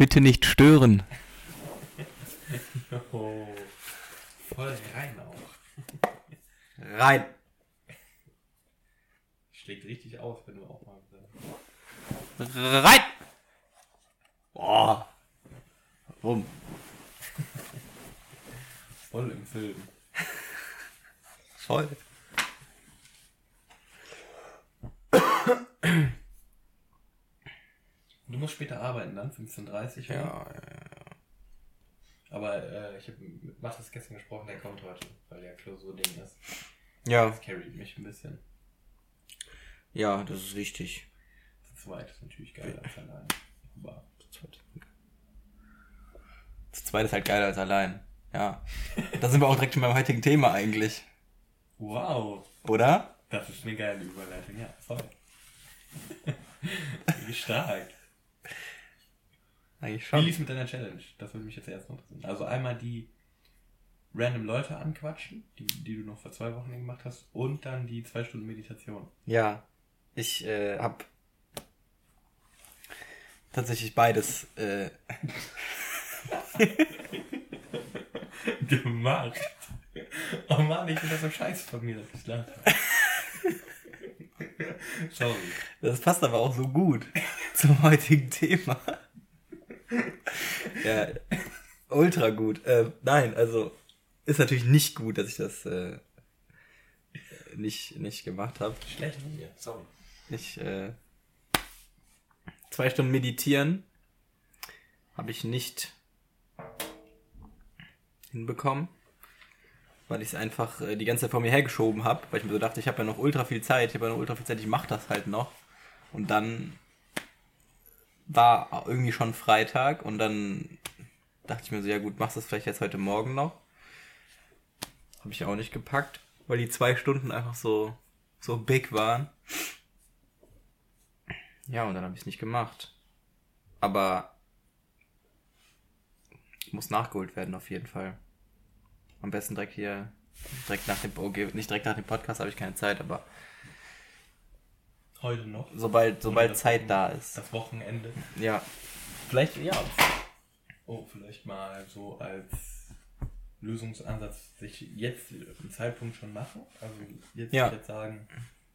Bitte nicht stören. Oh, voll rein auch. Rein. Schlägt richtig aus, wenn du auch mal. Rein. Boah. Warum? Voll im Film. Voll. Du musst später arbeiten dann, 15.30 Uhr. Ja, ja, Aber äh, ich habe mit Mathis gestern gesprochen, der kommt heute, weil der Klausur-Ding ist. ja. Das carryt mich ein bisschen. Ja, das ist wichtig. Zu zweit ist natürlich geiler als allein. Aber Zu zweit ist halt geiler als allein. Ja. Da sind wir auch direkt schon beim heutigen Thema eigentlich. wow, Oder? das ist eine geile Überleitung. Ja, voll. Wie stark. Eigentlich Wie lief's mit deiner Challenge? Das würde mich jetzt erst noch interessieren. Also einmal die random Leute anquatschen, die, die du noch vor zwei Wochen gemacht hast, und dann die zwei Stunden Meditation. Ja. Ich äh, hab tatsächlich beides. Äh, Gemacht. Oh Mann, ich finde das so scheiße von mir, dass ich lache. Sorry. das passt aber auch so gut zum heutigen Thema. Ja, ultra gut. Äh, nein, also ist natürlich nicht gut, dass ich das äh, nicht, nicht gemacht habe. Schlecht von mir. Sorry. Ich äh, zwei Stunden meditieren habe ich nicht hinbekommen, weil ich es einfach äh, die ganze Zeit vor mir hergeschoben habe, weil ich mir so dachte, ich habe ja noch ultra viel Zeit, ich habe ja noch ultra viel Zeit, ich mache das halt noch. Und dann war irgendwie schon Freitag und dann dachte ich mir so, ja gut, machst du es vielleicht jetzt heute Morgen noch. Habe ich auch nicht gepackt, weil die zwei Stunden einfach so, so big waren. Ja, und dann habe ich es nicht gemacht. Aber muss nachgeholt werden auf jeden Fall. Am besten direkt hier, direkt nach dem, okay, nicht direkt nach dem Podcast habe ich keine Zeit, aber Heute noch. sobald, sobald das Zeit da ist. Das Wochenende. Ja. Vielleicht, ja. Oh, vielleicht mal so als Lösungsansatz sich jetzt einen Zeitpunkt schon machen. Also jetzt, Ja. jetzt sagen,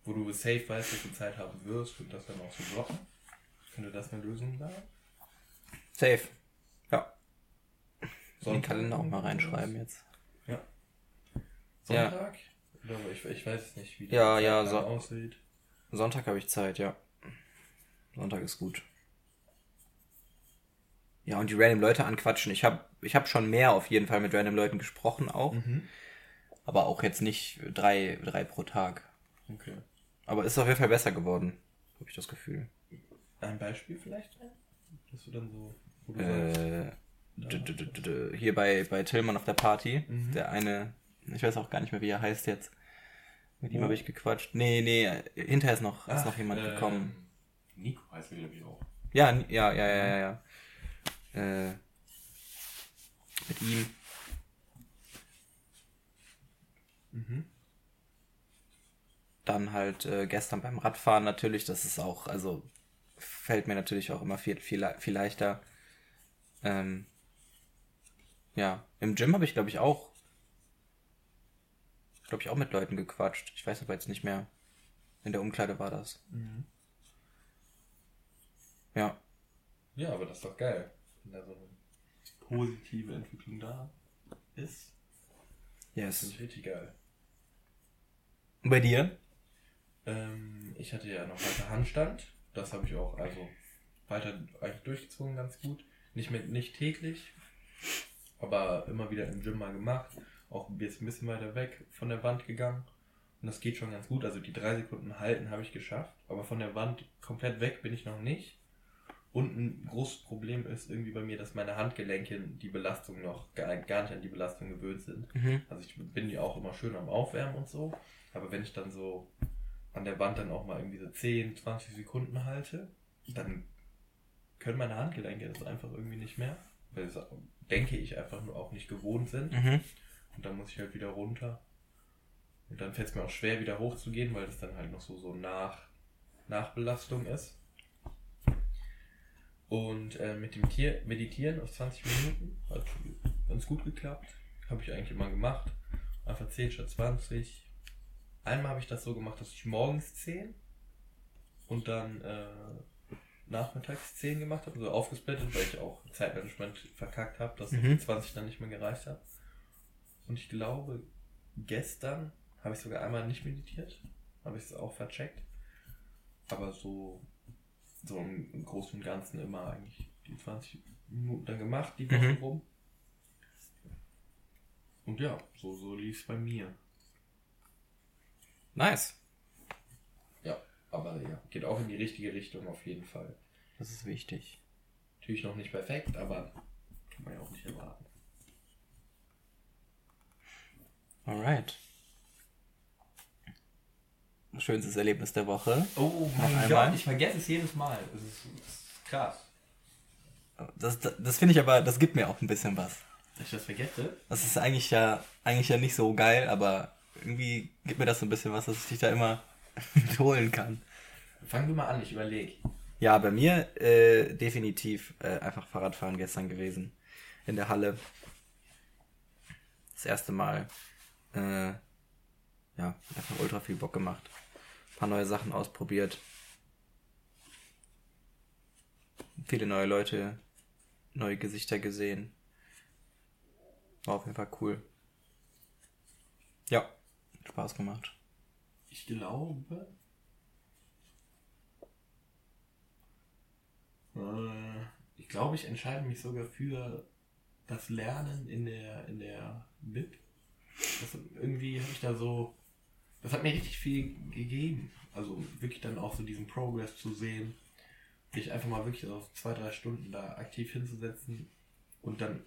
wo du safe weißt, dass du Zeit haben wirst und das dann auch so blocken. Könnte das eine Lösung sein? Safe. Ja. In den Sonntag Kalender auch mal reinschreiben jetzt. Ja. Ja. Sonntag? Oder ich, ich weiß nicht, wie Ja, der ja, Zeitplan so- aussieht. Sonntag habe ich Zeit, ja. Sonntag ist gut. Ja, und die random Leute anquatschen. Ich habe ich hab schon mehr auf jeden Fall mit random Leuten gesprochen auch. Mhm. Aber auch jetzt nicht drei, drei pro Tag. Okay. Aber ist auf jeden Fall besser geworden, habe ich das Gefühl. Ein Beispiel vielleicht? Dass du dann so, wo du Äh, hier bei, bei Tillmann auf der Party, Mhm. der eine, ich weiß auch gar nicht mehr, wie er heißt jetzt. Mit ihm Wo? habe ich gequatscht. Nee, nee, hinterher ist noch, ist ach, noch jemand ähm, gekommen. Nico heißt er, glaube ich, auch. Ja, ja, ja, ja, ja, ja. Äh, mit ihm. Mhm. Dann halt äh, gestern beim Radfahren natürlich, das ist auch, also fällt mir natürlich auch immer viel, viel, viel leichter. Ähm, ja, im Gym habe ich glaube ich auch, glaube ich auch mit Leuten gequatscht. Ich weiß aber jetzt nicht mehr. In der Umkleide war das. Mhm. Ja, Ja, aber das ist doch geil, wenn da so eine positive Entwicklung da ist. Yes. finde ich richtig geil. Und bei dir? Ähm, ich hatte ja noch weiter Handstand. Das habe ich auch also weiter eigentlich durchgezogen ganz gut. Nicht mit nicht täglich, aber immer wieder im Gym mal gemacht. Auch jetzt ein bisschen weiter weg von der Wand gegangen. Und das geht schon ganz gut. Also die drei Sekunden halten habe ich geschafft. Aber von der Wand komplett weg bin ich noch nicht. Und ein großes Problem ist irgendwie bei mir, dass meine Handgelenke die Belastung noch gar, gar nicht an die Belastung gewöhnt sind. Mhm. Also ich bin ja auch immer schön am Aufwärmen und so. Aber wenn ich dann so an der Wand dann auch mal irgendwie so 10, 20 Sekunden halte, dann können meine Handgelenke das einfach irgendwie nicht mehr. Weil es, denke ich, einfach nur auch nicht gewohnt sind. Mhm. Und dann muss ich halt wieder runter. Und dann fällt es mir auch schwer, wieder hochzugehen, weil das dann halt noch so, so nach, Nachbelastung ist. Und äh, mit dem Tier Meditieren auf 20 Minuten hat ganz gut geklappt. Habe ich eigentlich immer gemacht. Einfach 10 statt 20. Einmal habe ich das so gemacht, dass ich morgens 10 und dann äh, nachmittags 10 gemacht habe, so aufgesplittet, weil ich auch Zeitmanagement verkackt habe, dass Mhm. 20 dann nicht mehr gereicht hat. Und ich glaube, gestern habe ich sogar einmal nicht meditiert, habe ich es auch vercheckt. Aber so, so im, Großen und Ganzen immer eigentlich die 20 Minuten dann gemacht, die Woche Mhm. rum. Und ja, so, so lief es bei mir. Nice. Ja, aber ja, geht auch in die richtige Richtung auf jeden Fall. Das ist wichtig. Natürlich noch nicht perfekt, aber kann man ja auch nicht erwarten. Alright. Schönstes Erlebnis der Woche. Oh mein? Gott, ich vergesse es jedes Mal. Das ist, ist krass. Das, das, das finde ich aber, das gibt mir auch ein bisschen was. Dass ich das vergesse? Das ist eigentlich ja, eigentlich ja nicht so geil, aber irgendwie gibt mir das so ein bisschen was, dass ich dich da immer mitholen kann. Fang du mal an, ich überlege. Ja, bei mir äh, definitiv äh, einfach Fahrradfahren gestern gewesen. In der Halle. Das erste Mal. Äh, ja, einfach ultra viel Bock gemacht. Ein paar neue Sachen ausprobiert. Viele neue Leute, neue Gesichter gesehen. War auf jeden Fall cool. Ja, Spaß gemacht. Ich glaube. Äh, ich glaube, ich entscheide mich sogar für das Lernen in der, in der Bib. Das, irgendwie habe ich da so. Das hat mir richtig viel gegeben. Also wirklich dann auch so diesen Progress zu sehen. Sich einfach mal wirklich auf zwei, drei Stunden da aktiv hinzusetzen und dann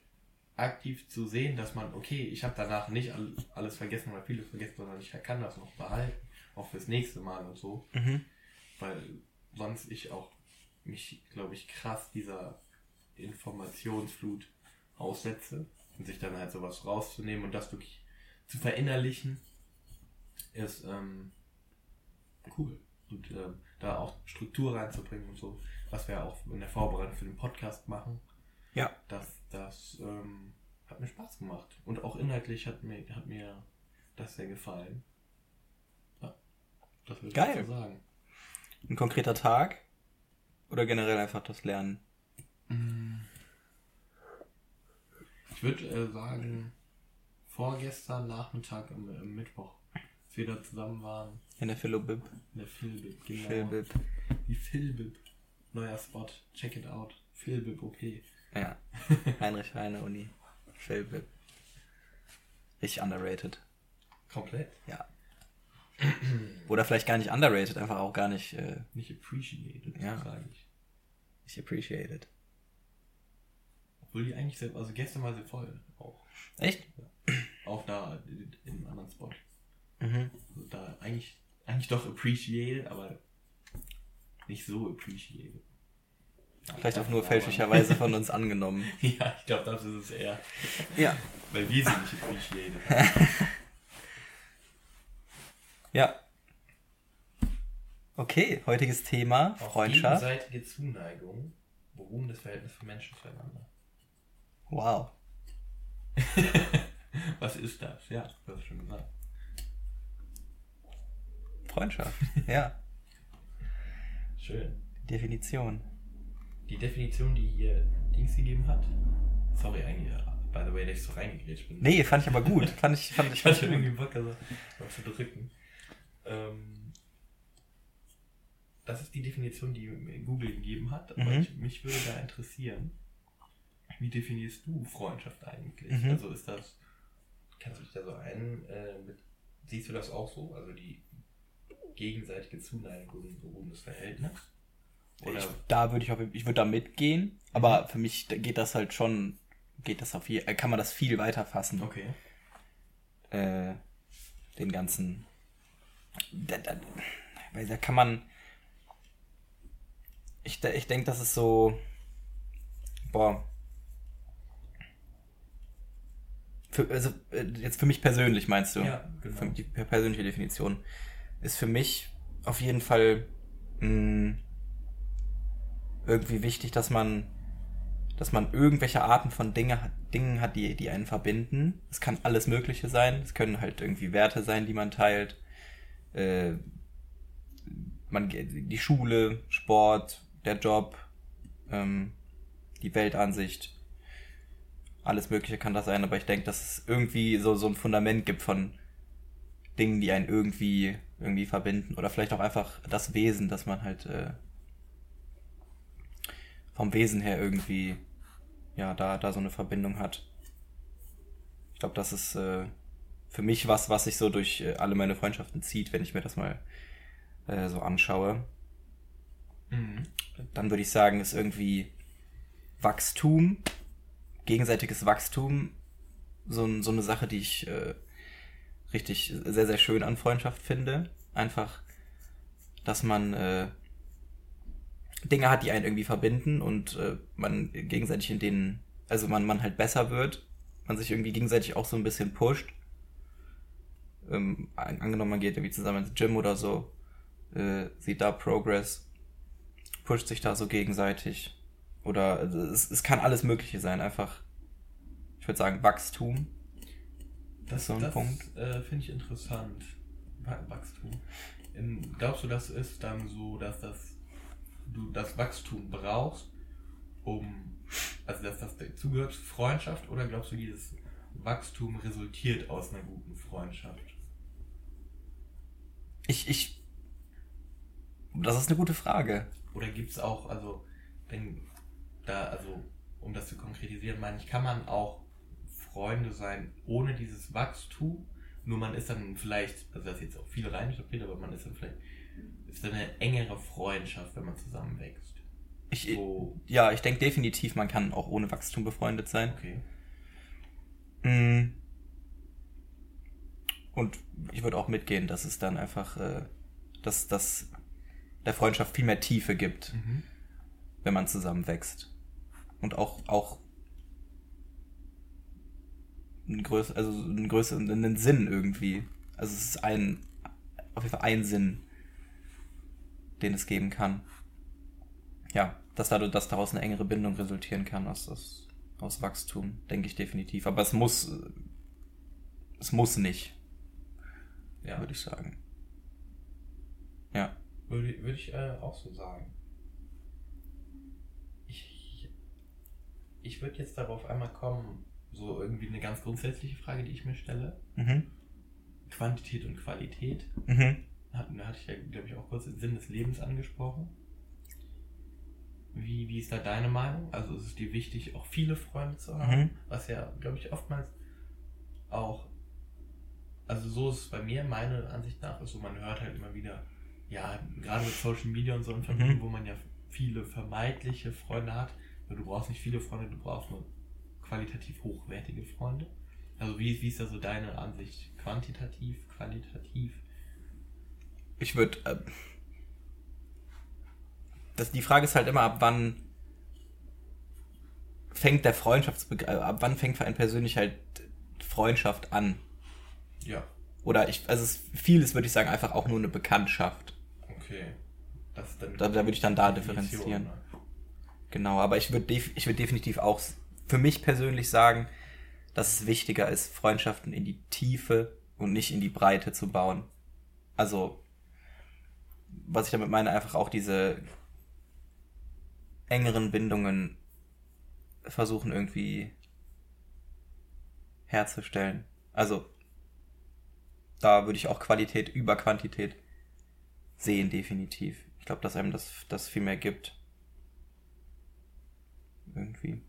aktiv zu sehen, dass man, okay, ich habe danach nicht all- alles vergessen oder vieles vergessen, sondern ich kann das noch behalten, auch fürs nächste Mal und so, Mhm. weil sonst ich auch mich, glaube ich, krass dieser Informationsflut aussetze und sich dann halt sowas rauszunehmen und das wirklich zu verinnerlichen, ist ähm, cool. Und ähm, da auch Struktur reinzubringen und so, was wir auch in der Vorbereitung für den Podcast machen Ja. das, das ähm, hat mir Spaß gemacht. Und auch inhaltlich hat mir, hat mir das sehr gefallen. Ja, das würde Geil. ich so sagen. Ein konkreter Tag? Oder generell einfach das Lernen? Ich würde äh, sagen, vorgestern Nachmittag am, am Mittwoch, als wir da zusammen waren, In der Philobib. in der Philbib, genau. Philbib. Die Philbib. Neuer Spot, check it out. Philbib OP. Ja. Heinrich Heine Uni. Philbib. Richtig underrated. Komplett. Ja. Oder vielleicht gar nicht underrated, einfach auch gar nicht, äh, Nicht appreciated, Ja. sage ich. nicht appreciated. Obwohl die eigentlich sehr, also gestern war sie voll auch. Echt? Auch da in, in einem anderen Spot. Mhm. Also da eigentlich, eigentlich doch appreciated, aber nicht so appreciated. Vielleicht auch nur fälschlicherweise von uns angenommen. Ja, ich glaube, das ist es eher. Ja. Weil wir sie nicht appreciated. Ja. Okay, heutiges Thema, Auf Freundschaft. gegenseitige Zuneigung beruhen das Verhältnis von Menschen zueinander. Wow. Was ist das? Ja, du hast schon gesagt. Freundschaft. Ja. Schön. Definition. Die Definition, die hier Dings gegeben hat. Sorry, eigentlich, äh, by the way, dass ich so reingegrätscht bin. Nee, fand ich aber gut. Fand ich, fand ich, Ich fand hatte ich irgendwie Bock, also mal zu drücken. Ähm, das ist die Definition, die mir Google gegeben hat. Aber Mhm. ich, mich würde da interessieren, wie definierst du Freundschaft eigentlich? Mhm. Also ist das, kannst du dich da so ein, äh, mit, siehst du das auch so? Also die gegenseitige Zuneigung beruhendes Verhältnis? Oder Ich, da würde ich auch, ich würde da mitgehen, aber für mich geht das halt schon, geht das auf je, äh, kann man das viel weiter fassen. okay. Äh, den ganzen, da, da, weil da kann man, ich, ich denke, das ist so, boah, für, also äh, jetzt für mich persönlich meinst du? Ja, genau. Für die per- persönliche Definition ist für mich auf jeden Fall mh, irgendwie wichtig, dass man, dass man irgendwelche Arten von Dinge, hat- Dingen hat, die, die einen verbinden. Es kann alles Mögliche sein. Es können halt irgendwie Werte sein, die man teilt. Äh, man, die Schule, Sport, der Job, ähm, die Weltansicht. Alles Mögliche kann das sein, aber ich denke, dass es irgendwie so, so ein Fundament gibt von Dingen, die einen irgendwie, irgendwie verbinden. Oder vielleicht auch einfach das Wesen, dass man halt äh, vom Wesen her irgendwie, ja, da, da so eine Verbindung hat. Ich glaube, das ist äh, für mich was, was sich so durch äh, alle meine Freundschaften zieht, wenn ich mir das mal äh, so anschaue. Mhm. Dann würde ich sagen, ist irgendwie Wachstum, gegenseitiges Wachstum, so, so eine Sache, die ich äh, richtig sehr, sehr schön an Freundschaft finde. Einfach, dass man äh, Dinge hat, die einen irgendwie verbinden und äh, man gegenseitig in denen, also man, man halt besser wird, man sich irgendwie gegenseitig auch so ein bisschen pusht. Ähm, an- angenommen, man geht irgendwie zusammen ins Gym oder so, äh, sieht da Progress, pusht sich da so gegenseitig. Oder also es, es kann alles Mögliche sein, einfach, ich würde sagen, Wachstum. Das, so ein das Punkt. Äh, finde ich interessant. Wa- Wachstum. Ähm, glaubst du, das ist dann so, dass das du das Wachstum brauchst, um also dass das dazugehört Freundschaft, oder glaubst du, dieses Wachstum resultiert aus einer guten Freundschaft? Ich, ich, das ist eine gute Frage. Oder gibt es auch, also, wenn da, also, um das zu konkretisieren, meine ich, kann man auch Freunde sein ohne dieses Wachstum? Nur man ist dann vielleicht, also das ist jetzt auch viele reininterpretiert, aber man ist dann vielleicht, ist dann eine engere Freundschaft, wenn man zusammenwächst. Ich, So, ja, ich denke definitiv, man kann auch ohne Wachstum befreundet sein. okay. Mm. Und ich würde auch mitgehen, dass es dann einfach, äh, dass das der Freundschaft viel mehr Tiefe gibt, Mhm. wenn man zusammenwächst. Und auch, auch einen größ also einen größeren einen Sinn irgendwie. Also es ist ein, auf jeden Fall ein Sinn, den es geben kann. Ja, dass dadurch, dass daraus eine engere Bindung resultieren kann aus, aus, aus Wachstum, denke ich definitiv. Aber es muss, es muss nicht, Ja, würde ich sagen. Ja. würde, würde ich äh, auch so sagen. Ich, ich würde jetzt darauf einmal kommen, so irgendwie eine ganz grundsätzliche Frage, die ich mir stelle. Mhm. Quantität und Qualität. Mhm. Hat, da hatte ich ja, glaube ich, auch kurz den Sinn des Lebens angesprochen. Wie, wie ist da deine Meinung? Also ist es dir wichtig, auch viele Freunde zu haben? Mhm. Was ja, glaube ich, oftmals auch, also so ist es bei mir, meine Ansicht nach, ist so, man hört halt immer wieder, ja, gerade mit Social Media und so in Verbindung, Mhm. wo man ja viele vermeintliche Freunde hat, du brauchst nicht viele Freunde, du brauchst nur qualitativ hochwertige Freunde. Also wie, wie ist da so deine Ansicht? Quantitativ, qualitativ? Ich würde. Äh, das, die Frage ist halt immer, ab wann fängt der Freundschaftsbegriff, äh, ab wann fängt für einen persönlich halt Freundschaft an? Ja. Oder ich, also es, vieles würde ich sagen, einfach auch nur eine Bekanntschaft. Okay. Das dann Da- da würde ich dann da differenzieren. ne? Genau, aber ich würde ich würd definitiv auch für mich persönlich sagen, dass es wichtiger ist, Freundschaften in die Tiefe und nicht in die Breite zu bauen. Also, was ich damit meine, einfach auch diese engeren Bindungen versuchen irgendwie herzustellen. Also, da würde ich auch Qualität über Quantität sehen, definitiv. Ich glaube, dass einem das, das viel mehr gibt. Irgendwie.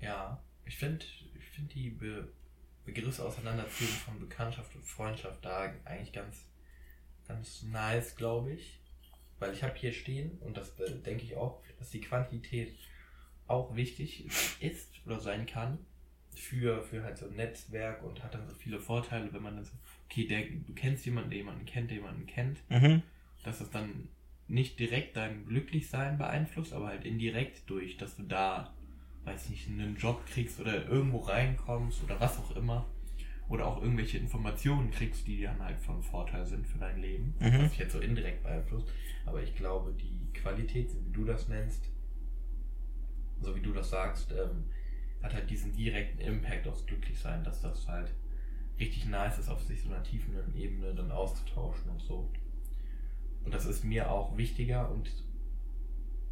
Ja, ich finde ich find die Be Begriffsauseinanderziehung von Bekanntschaft und Freundschaft da eigentlich ganz, ganz nice, glaube ich. Weil ich habe hier stehen, und das äh, denke ich auch, dass die Quantität auch wichtig ist oder sein kann für, für halt so ein Netzwerk und hat dann so viele Vorteile, wenn man dann so, okay, der, du kennst jemanden, der jemanden kennt, der jemanden kennt, Mhm. dass es dann nicht direkt dein Glücklichsein beeinflusst, aber halt indirekt durch, dass du da, weiß nicht, einen Job kriegst oder irgendwo reinkommst oder was auch immer. Oder auch irgendwelche Informationen kriegst, die dann halt von Vorteil sind für dein Leben. Mhm. Was dich jetzt so indirekt beeinflusst. Aber ich glaube, die Qualität, so wie du das nennst, so wie du das sagst, ähm, hat halt diesen direkten Impact aufs Glücklichsein, dass das halt richtig nice ist, auf sich so einer tiefen Ebene dann auszutauschen und so. Und das ist mir auch wichtiger und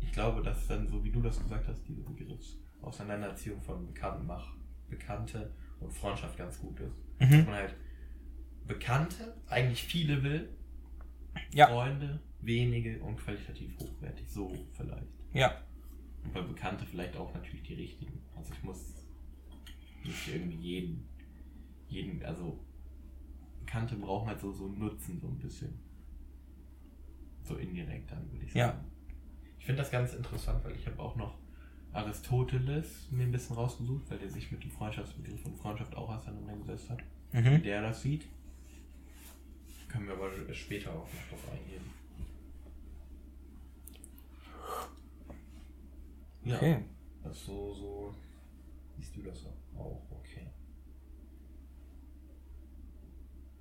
ich glaube, dass dann, so wie du das gesagt hast, diese Begriffsauseinanderziehung von Bekanntmach, Bekannte und Freundschaft ganz gut ist. Mhm. Dass man halt Bekannte eigentlich viele will, Ja. Freunde wenige und qualitativ hochwertig, so vielleicht. Ja. Und bei Bekannte vielleicht auch natürlich die richtigen. Also ich muss nicht irgendwie jeden, jeden, also Bekannte brauchen halt so, so einen Nutzen, so ein bisschen. So indirekt dann, würde ich Ja. sagen. Ich finde das ganz interessant, weil ich habe auch noch Aristoteles mir ein bisschen rausgesucht, weil der sich mit dem Freundschaftsbegriff und Freundschaft auch auseinandergesetzt hat. Wie Mhm. der das sieht. Können wir aber später auch noch drauf eingehen. Ja. Okay. Das so, so siehst du das auch, okay.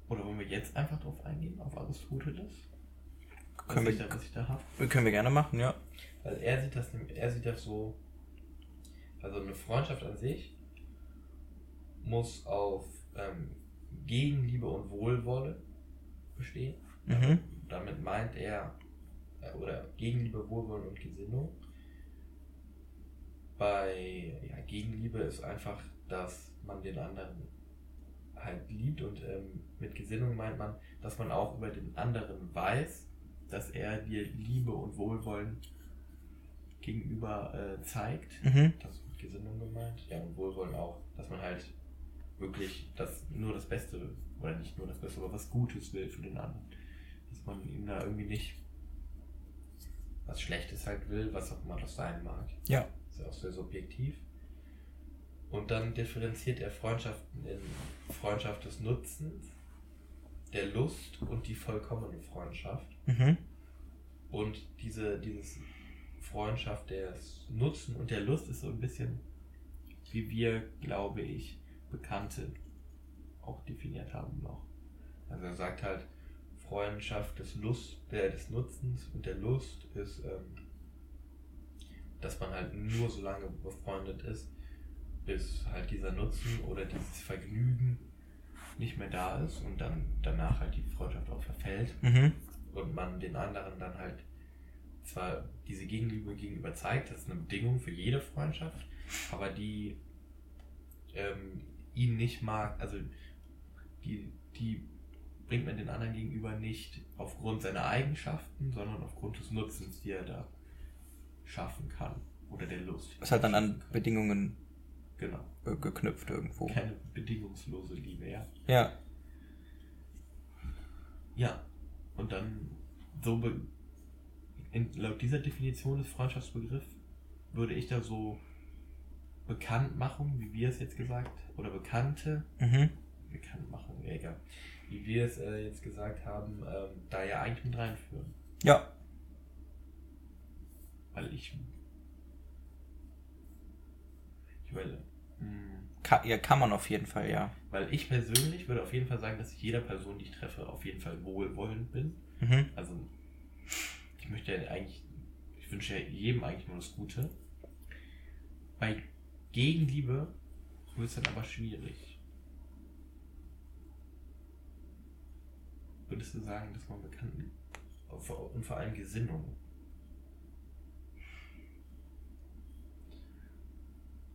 Oder wollen wir jetzt einfach drauf eingehen, auf Aristoteles? Können wir, da, was ich da habe? können wir gerne machen, ja. Weil er sieht das, er sieht das so, also eine Freundschaft an sich muss auf ähm, Gegenliebe und Wohlwolle bestehen. Mhm. Damit meint er, äh, oder Gegenliebe, Wohlwollen und Gesinnung. Bei ja, Gegenliebe ist einfach, dass man den anderen halt liebt und ähm, mit Gesinnung meint man, dass man auch über den anderen weiß, dass er dir Liebe und Wohlwollen gegenüber äh, zeigt. Mhm. Das ist mit Gesinnung gemeint. Ja, und Wohlwollen auch, dass man halt wirklich das, nur das Beste, oder nicht nur das Beste, aber was Gutes will für den anderen. Dass man ihm da irgendwie nicht was Schlechtes halt will, was auch immer das sein mag. Ja. Ist ja auch sehr subjektiv. Und dann differenziert er Freundschaften in Freundschaft des Nutzens, der Lust und die vollkommene Freundschaft. Mhm. Und diese dieses Freundschaft des Nutzen und der Lust ist so ein bisschen, wie wir, glaube ich, Bekannte auch definiert haben noch. Also er sagt halt, Freundschaft des Lust, der des Nutzens und der Lust ist, ähm, dass man halt nur so lange befreundet ist, bis halt dieser Nutzen oder dieses Vergnügen nicht mehr da ist und dann danach halt die Freundschaft auch verfällt Mhm. Und man den anderen dann halt zwar diese Gegenliebe gegenüber zeigt, das ist eine Bedingung für jede Freundschaft, aber die ähm, ihn nicht mag, also die, die bringt man den anderen gegenüber nicht aufgrund seiner Eigenschaften, sondern aufgrund des Nutzens, die er da schaffen kann oder der Lust. Ist halt dann an Bedingungen Genau. äh, geknüpft irgendwo. Keine bedingungslose Liebe, ja. Ja. Ja, und dann so in, laut dieser Definition des Freundschaftsbegriffs würde ich da so Bekanntmachung, wie wir es jetzt gesagt, oder Bekannte, Mhm. Bekanntmachung, ja, egal, wie wir es äh, jetzt gesagt haben, ähm, da ja eigentlich mit reinführen. Ja. Weil ich. Ich will. Mh, Ka ja, kann man auf jeden Fall, ja. Weil ich persönlich würde auf jeden Fall sagen, dass ich jeder Person, die ich treffe, auf jeden Fall wohlwollend bin. Mhm. Also, ich möchte ja eigentlich, ich wünsche ja jedem eigentlich nur das Gute. Bei Gegenliebe wird es dann aber schwierig. Würdest du sagen, dass man Bekannten und vor allem Gesinnung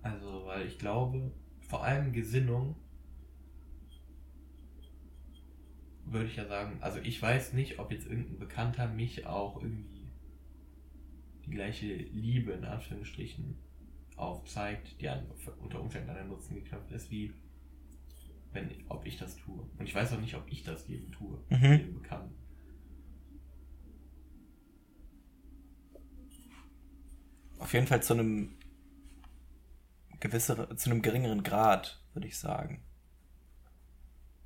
Also, weil ich glaube, vor allem Gesinnung würde ich ja sagen, also ich weiß nicht, ob jetzt irgendein Bekannter mich auch irgendwie die gleiche Liebe in Anführungsstrichen aufzeigt, die an, unter Umständen an den Nutzen geknüpft ist, wie wenn, ob ich das tue. Und ich weiß auch nicht, ob ich das jedem tue, Mhm. jedem Bekannten. Auf jeden Fall zu einem gewisseren, zu einem geringeren Grad, würde ich sagen.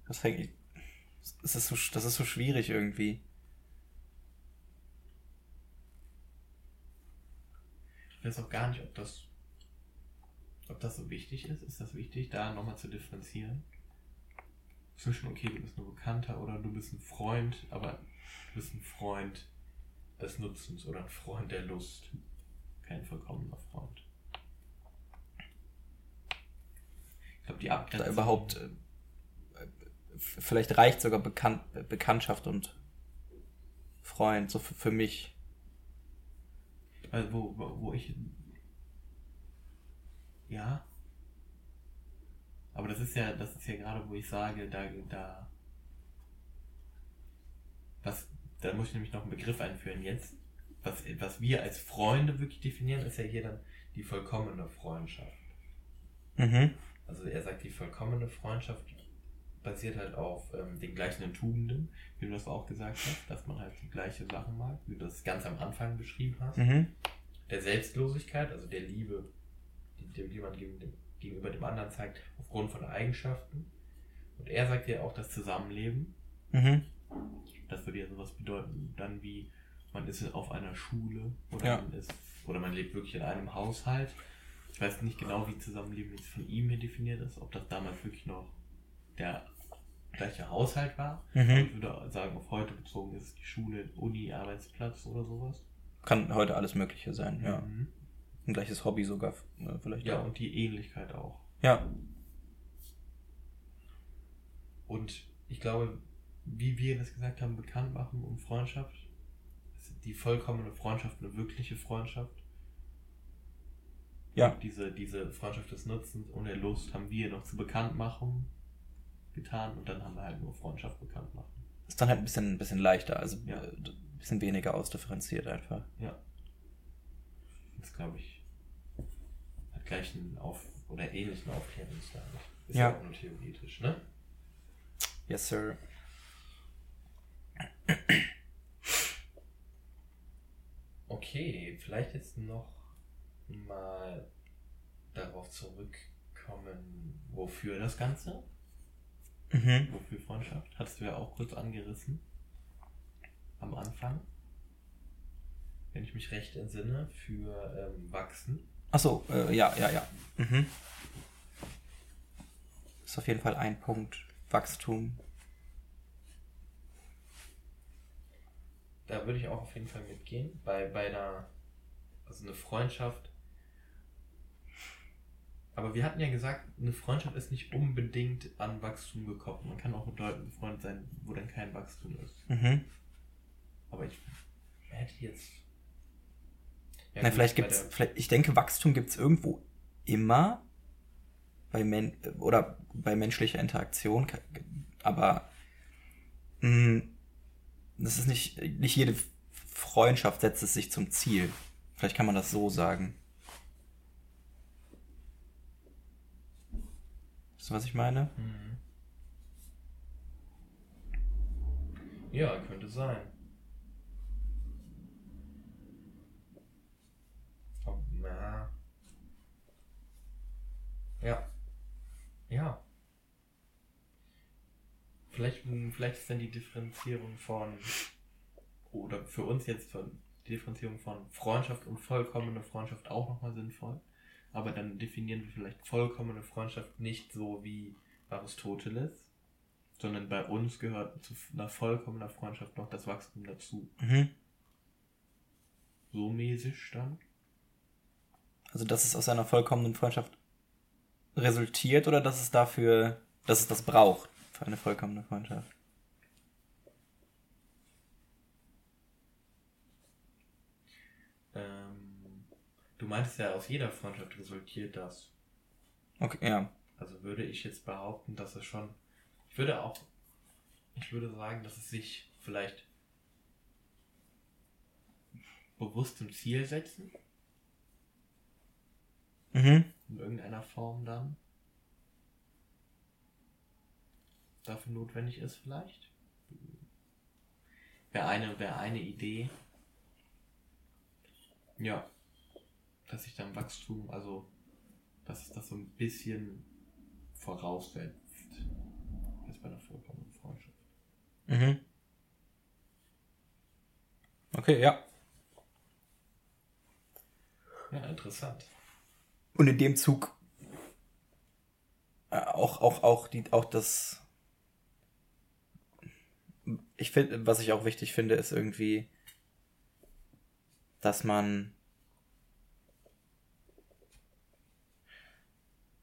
Das hängt das ist so, das ist so schwierig irgendwie. Ich weiß auch gar nicht, ob das, ob das so wichtig ist. Ist das wichtig, da nochmal zu differenzieren? Zwischen, okay, du bist nur Bekannter oder du bist ein Freund, aber du bist ein Freund des Nutzens oder ein Freund der Lust. Kein vollkommener Freund. Ich glaube, die Abgrenzung. Da überhaupt äh, vielleicht reicht sogar Bekannt, Bekanntschaft und Freund, so für, für mich. Also wo, wo, wo ich. Ja. Aber das ist ja, das ist ja gerade, wo ich sage, da, da. Was, da muss ich nämlich noch einen Begriff einführen jetzt. Was, was wir als Freunde wirklich definieren, ist ja hier dann die vollkommene Freundschaft. Mhm. Also er sagt, die vollkommene Freundschaft basiert halt auf ähm, den gleichen Tugenden, wie du das auch gesagt hast, dass man halt die gleiche Sachen mag, wie du das ganz am Anfang beschrieben hast Mhm. der Selbstlosigkeit, also der Liebe, die, dem, gegenüber dem anderen zeigt, aufgrund von Eigenschaften. Und er sagt ja auch das Zusammenleben. Mhm. Das würde ja sowas bedeuten, dann wie man ist auf einer Schule oder Ja. man ist oder man lebt wirklich in einem Haushalt. Ich weiß nicht genau, wie Zusammenleben jetzt von ihm hier definiert ist, ob das damals wirklich noch der gleiche Haushalt war. Mhm. Ich würde sagen, auf heute bezogen ist die Schule, Uni, Arbeitsplatz oder sowas. Kann heute alles Mögliche sein, ja. Mhm. Ein gleiches Hobby sogar, äh, vielleicht Ja, auch. und die Ähnlichkeit auch. Ja. Und ich glaube, wie wir das gesagt haben, bekannt machen und Freundschaft, die vollkommene Freundschaft eine wirkliche Freundschaft. Ja. Und diese, diese Freundschaft des Nutzens und der Lust haben wir noch zu Bekanntmachen getan und dann haben wir halt nur Freundschaft bekannt machen. Ist dann halt ein bisschen, ein bisschen leichter, also Ja. äh, ein bisschen weniger ausdifferenziert einfach. Ja. Das glaube ich hat gleich einen Auf oder ähnlichen Aufklärungsstand. Ist Ja. ja auch nur theoretisch, ne? Yes, sir. Okay, vielleicht jetzt noch mal darauf zurückkommen, wofür das Ganze? Mhm. Wofür Freundschaft? Hattest du ja auch kurz angerissen. Am Anfang. Wenn ich mich recht entsinne, für ähm, Wachsen. Achso, äh, ja, ja, ja. Mhm. Ist auf jeden Fall ein Punkt. Wachstum. Da würde ich auch auf jeden Fall mitgehen. Bei, bei einer, also eine Freundschaft. Aber wir hatten ja gesagt, eine Freundschaft ist nicht unbedingt an Wachstum gekoppelt. Man kann auch mit Leuten befreundet sein, wo dann kein Wachstum ist. Mhm. Aber ich hätte jetzt. Ja, Na, vielleicht gibt's, der- vielleicht, ich denke, Wachstum gibt's irgendwo immer bei Men oder bei menschlicher Interaktion, aber mh, das ist nicht, nicht jede Freundschaft setzt es sich zum Ziel. Vielleicht kann man das so sagen. Weißt du, was ich meine? Mhm. Ja, könnte sein. Ob- na. Ja. Ja. Vielleicht, vielleicht ist dann die Differenzierung von, oder für uns jetzt die Differenzierung von Freundschaft und vollkommene Freundschaft auch nochmal sinnvoll. Aber dann definieren wir vielleicht vollkommene Freundschaft nicht so wie Aristoteles, sondern bei uns gehört zu einer vollkommener Freundschaft noch das Wachstum dazu. Mhm. So mäßig dann. Also, dass es aus einer vollkommenen Freundschaft resultiert oder dass es dafür, dass es das braucht für eine vollkommene Freundschaft? Du meintest ja, aus jeder Freundschaft resultiert das. Okay, ja. Also würde ich jetzt behaupten, dass es schon. Ich würde auch. Ich würde sagen, dass es sich vielleicht bewusst zum Ziel setzen. Mhm. In irgendeiner Form dann. Dafür notwendig ist vielleicht. Wäre eine, wäre eine Idee. Ja. Dass sich dann Wachstum, also dass es das so ein bisschen voraussetzt. Jetzt bei einer vollkommenen Freundschaft. Mhm. Okay, ja. Ja, interessant. Und in dem Zug äh, auch, auch, auch, die, auch das. Ich finde, was ich auch wichtig finde, ist irgendwie, dass man.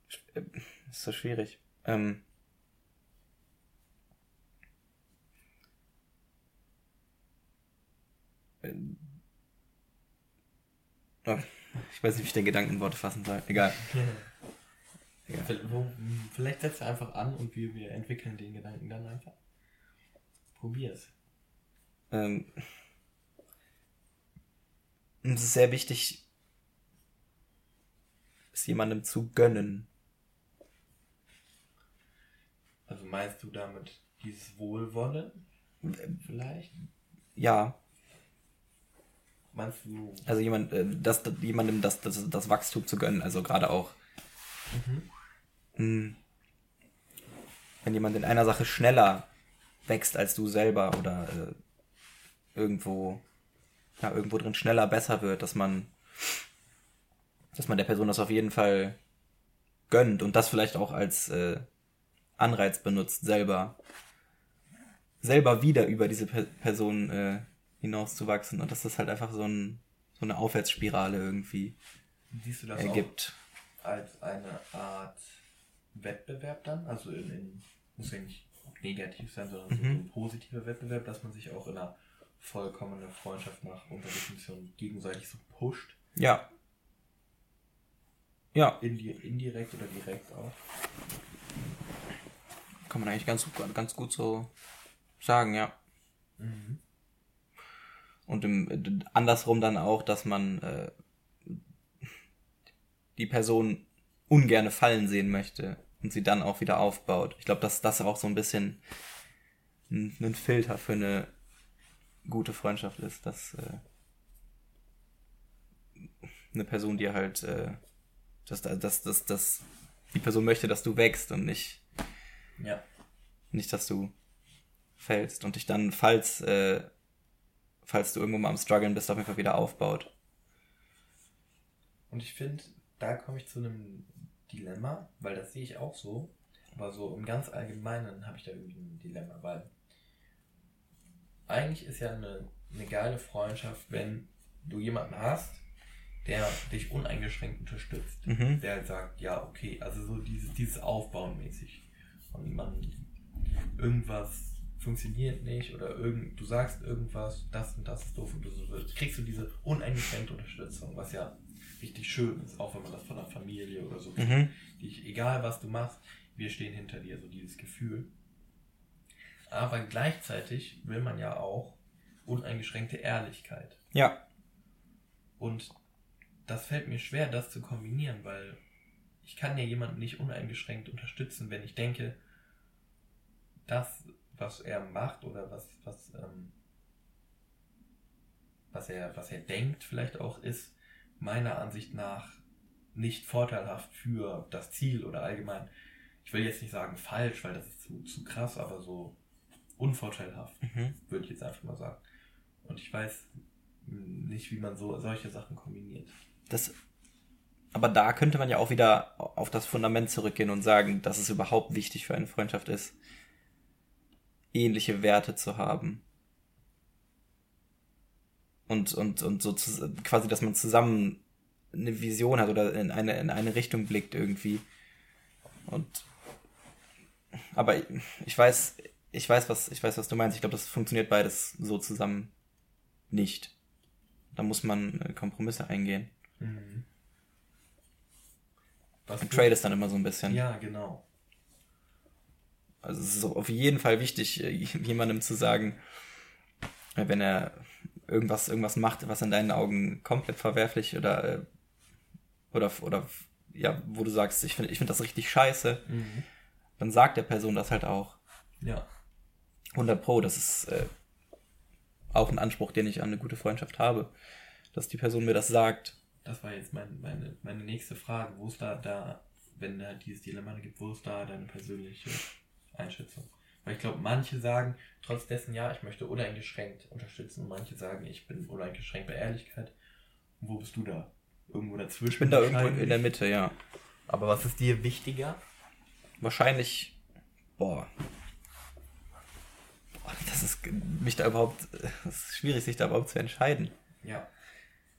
Das ist so schwierig. Ähm, ähm, oh, ich weiß nicht, wie ich den Gedanken in Worte fassen soll. Egal. Ja. Vielleicht setzt er einfach an und wir, wir entwickeln den Gedanken dann einfach. Probier es. Ähm, es ist sehr wichtig, es jemandem zu gönnen. Also meinst du damit dieses Wohlwollen? Vielleicht? Ja. Meinst du. Also jemand, äh, das, jemandem das, das, das Wachstum zu gönnen, also gerade auch. Mhm. Mh, wenn jemand in einer Sache schneller wächst als du selber oder äh, irgendwo, ja, irgendwo drin schneller besser wird, dass man, dass man der Person das auf jeden Fall gönnt und das vielleicht auch als äh, Anreiz benutzt, selber, selber wieder über diese per Person äh, hinauszuwachsen und dass das halt einfach so, ein, so eine Aufwärtsspirale irgendwie Siehst du das ergibt. als eine Art Wettbewerb dann? Also in, in muss ja nicht negativ sein, sondern mhm. so ein positiver Wettbewerb, dass man sich auch in einer vollkommenen Freundschaft nach Unterdefinition gegenseitig so pusht. Ja. Ja. Indi indirekt oder direkt auch. Kann man eigentlich ganz, ganz gut so sagen, ja. Mhm. Und im, andersrum dann auch, dass man äh, die Person ungerne fallen sehen möchte und sie dann auch wieder aufbaut. Ich glaube, dass das auch so ein bisschen ein, ein, Filter für eine gute Freundschaft ist, dass äh, eine Person dir halt, äh, dass, dass, dass, dass die Person möchte, dass du wächst und nicht ja. Nicht, dass du fällst und dich dann, falls, äh, falls du irgendwo mal am Struggeln bist, auf jeden Fall wieder aufbaut. Und ich finde, da komme ich zu einem Dilemma, weil das sehe ich auch so. Aber so im ganz Allgemeinen habe ich da irgendwie ein Dilemma, weil eigentlich ist ja eine, eine geile Freundschaft, wenn du jemanden hast, der dich uneingeschränkt unterstützt. Mhm. Der halt sagt, ja, okay, also so dieses, dieses Aufbauen mäßig und man irgendwas funktioniert nicht oder irgend, du sagst irgendwas, das und das ist doof und du so willst, kriegst du diese uneingeschränkte Unterstützung, was ja richtig schön ist, auch wenn man das von der Familie oder so mhm. die egal was du machst, wir stehen hinter dir, so dieses Gefühl. Aber gleichzeitig will man ja auch uneingeschränkte Ehrlichkeit. Ja. Und das fällt mir schwer, das zu kombinieren, weil ich kann ja jemanden nicht uneingeschränkt unterstützen, wenn ich denke, das, was er macht oder was, was, ähm, was, er, was er denkt, vielleicht auch ist, meiner Ansicht nach nicht vorteilhaft für das Ziel oder allgemein. Ich will jetzt nicht sagen falsch, weil das ist zu, zu krass, aber so unvorteilhaft, mhm. würde ich jetzt einfach mal sagen. Und ich weiß nicht, wie man so solche Sachen kombiniert. Das, aber da könnte man ja auch wieder auf das Fundament zurückgehen und sagen, dass es überhaupt wichtig für eine Freundschaft ist, ähnliche Werte zu haben. Und, und, und so zu, quasi, dass man zusammen eine Vision hat oder in eine, in eine Richtung blickt irgendwie. Und aber ich weiß, ich weiß, was, ich weiß, was du meinst. Ich glaube, das funktioniert beides so zusammen nicht. Da muss man Kompromisse eingehen. Mhm. Trade ist dann immer so ein bisschen. Ja, genau. Also es ist auf jeden Fall wichtig, äh, jemandem zu sagen, äh, wenn er irgendwas, irgendwas macht, was in deinen Augen komplett verwerflich oder, äh, oder, oder, ja, wo du sagst, ich finde ich finde das richtig scheiße, mhm. dann sagt der Person das halt auch. Ja. 100 Pro, das ist äh, auch ein Anspruch, den ich an eine gute Freundschaft habe, dass die Person mir das sagt. Das war jetzt mein, meine, meine nächste Frage. Wo ist da, da, wenn da dieses Dilemma gibt, wo ist da deine persönliche Einschätzung. Weil ich glaube, manche sagen trotz dessen, ja, ich möchte uneingeschränkt unterstützen und manche sagen, ich bin uneingeschränkt bei Ehrlichkeit. Und wo bist du da? Irgendwo dazwischen? Ich bin da irgendwo in der Mitte, ja. Aber was ist dir wichtiger? Wahrscheinlich, boah. Das ist mich da überhaupt, das ist schwierig, sich da überhaupt zu entscheiden. Ja.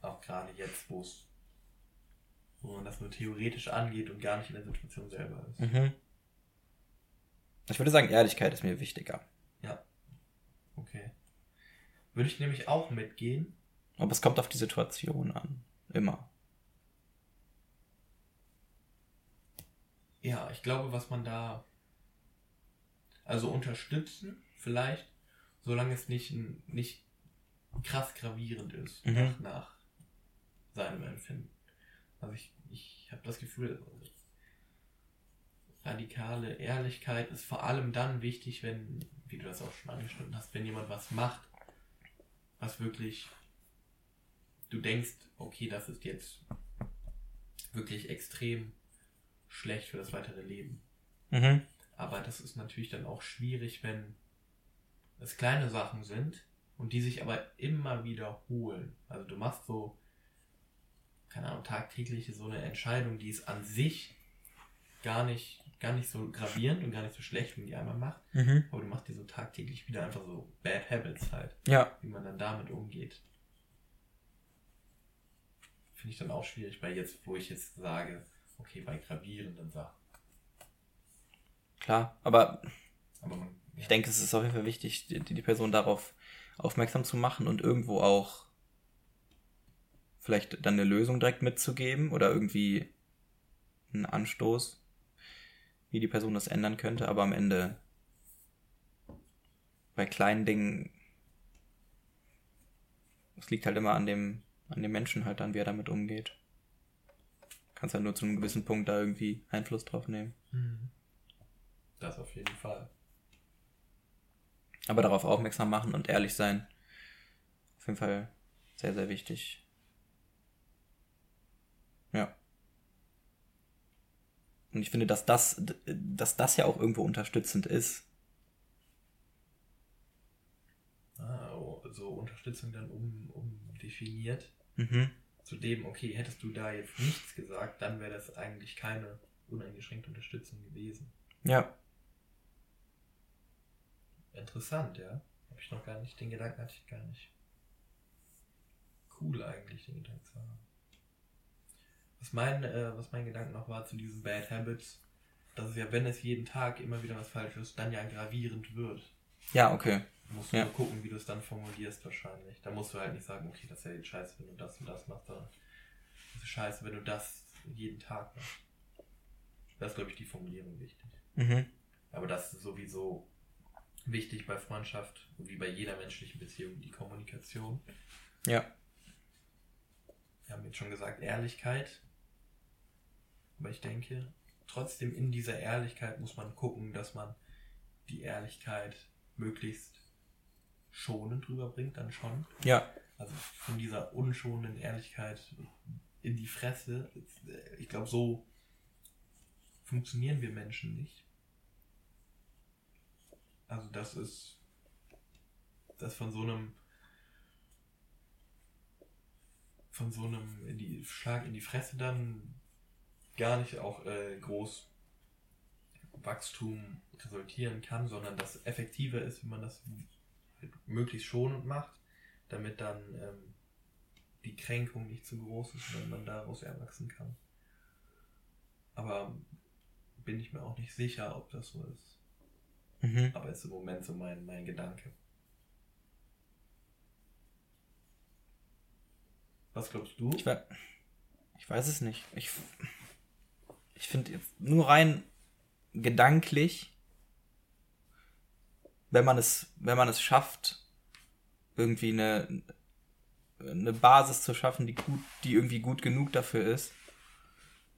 Auch gerade jetzt, wo es wo man das nur theoretisch angeht und gar nicht in der Situation selber ist. Mhm. Ich würde sagen, Ehrlichkeit ist mir wichtiger. Ja. Okay. Würde ich nämlich auch mitgehen. Aber es kommt auf die Situation an. Immer. Ja, ich glaube, was man da. Also unterstützen, vielleicht, solange es nicht, nicht krass gravierend ist, Mhm. nach, nach seinem Empfinden. Also ich, ich habe das Gefühl, radikale Ehrlichkeit ist vor allem dann wichtig, wenn, wie du das auch schon angeschnitten hast, wenn jemand was macht, was wirklich du denkst, okay, das ist jetzt wirklich extrem schlecht für das weitere Leben. Mhm. Aber das ist natürlich dann auch schwierig, wenn es kleine Sachen sind und die sich aber immer wiederholen. Also du machst so, keine Ahnung, tagtägliche so eine Entscheidung, die ist an sich gar nicht, gar nicht so gravierend und gar nicht so schlecht, wenn man die einmal macht. Mhm. Aber du machst dir so tagtäglich wieder einfach so Bad Habits halt, Ja. wie man dann damit umgeht. Finde ich dann auch schwierig, bei jetzt, wo ich jetzt sage, okay, bei gravierenden Sachen. Klar. Aber Aber man, ich denke, es ist auf jeden Fall wichtig, die, die Person darauf aufmerksam zu machen und irgendwo auch vielleicht dann eine Lösung direkt mitzugeben oder irgendwie einen Anstoß, wie die Person das ändern könnte. Aber am Ende bei kleinen Dingen, es liegt halt immer an dem, an dem Menschen halt dann, wie er damit umgeht. Kannst halt nur zu einem gewissen Punkt da irgendwie Einfluss drauf nehmen. Mhm. Das auf jeden Fall. Aber darauf aufmerksam machen und ehrlich sein. Auf jeden Fall sehr, sehr wichtig. Ja. Und ich finde, dass das, dass das ja auch irgendwo unterstützend ist. Ah, oh, so Unterstützung dann um, umdefiniert. Mhm. Zu dem, okay, hättest du da jetzt nichts gesagt, dann wäre das eigentlich keine uneingeschränkte Unterstützung gewesen. Ja. Interessant, ja. Habe ich noch gar nicht, den Gedanken hatte ich gar nicht. Cool eigentlich, den Gedanken zu haben. Was mein, äh, was mein Gedanke noch war zu diesen Bad Habits, dass es ja, wenn es jeden Tag immer wieder was falsch ist, dann ja gravierend wird. Ja, okay. Du musst Ja. nur gucken, wie du es dann formulierst wahrscheinlich. Da musst du halt nicht sagen, okay, das ist ja jetzt scheiße, wenn du das und das machst, sondern das ist scheiße, wenn du das jeden Tag machst. Das ist, glaube ich, die Formulierung wichtig. Mhm. Aber das ist sowieso wichtig bei Freundschaft, wie bei jeder menschlichen Beziehung, die Kommunikation. Ja. Wir haben jetzt schon gesagt, Ehrlichkeit. Aber ich denke, trotzdem in dieser Ehrlichkeit muss man gucken, dass man die Ehrlichkeit möglichst schonend rüberbringt, dann schon. Ja. Also von dieser unschonenden Ehrlichkeit in die Fresse. Ich glaube, so funktionieren wir Menschen nicht. Also das ist das von so einem von so einem in die, Schlag in die Fresse dann gar nicht auch äh, groß Wachstum resultieren kann, sondern das effektiver ist, wenn man das halt möglichst schonend macht, damit dann ähm, die Kränkung nicht zu groß ist, wenn man daraus erwachsen kann. Aber bin ich mir auch nicht sicher, ob das so ist. Mhm. Aber ist im Moment so mein, mein Gedanke. Was glaubst du? Ich, we ich weiß es nicht. Ich, ich finde nur rein gedanklich, wenn man es, wenn man es schafft, irgendwie eine, eine Basis zu schaffen, die gut, die irgendwie gut genug dafür ist,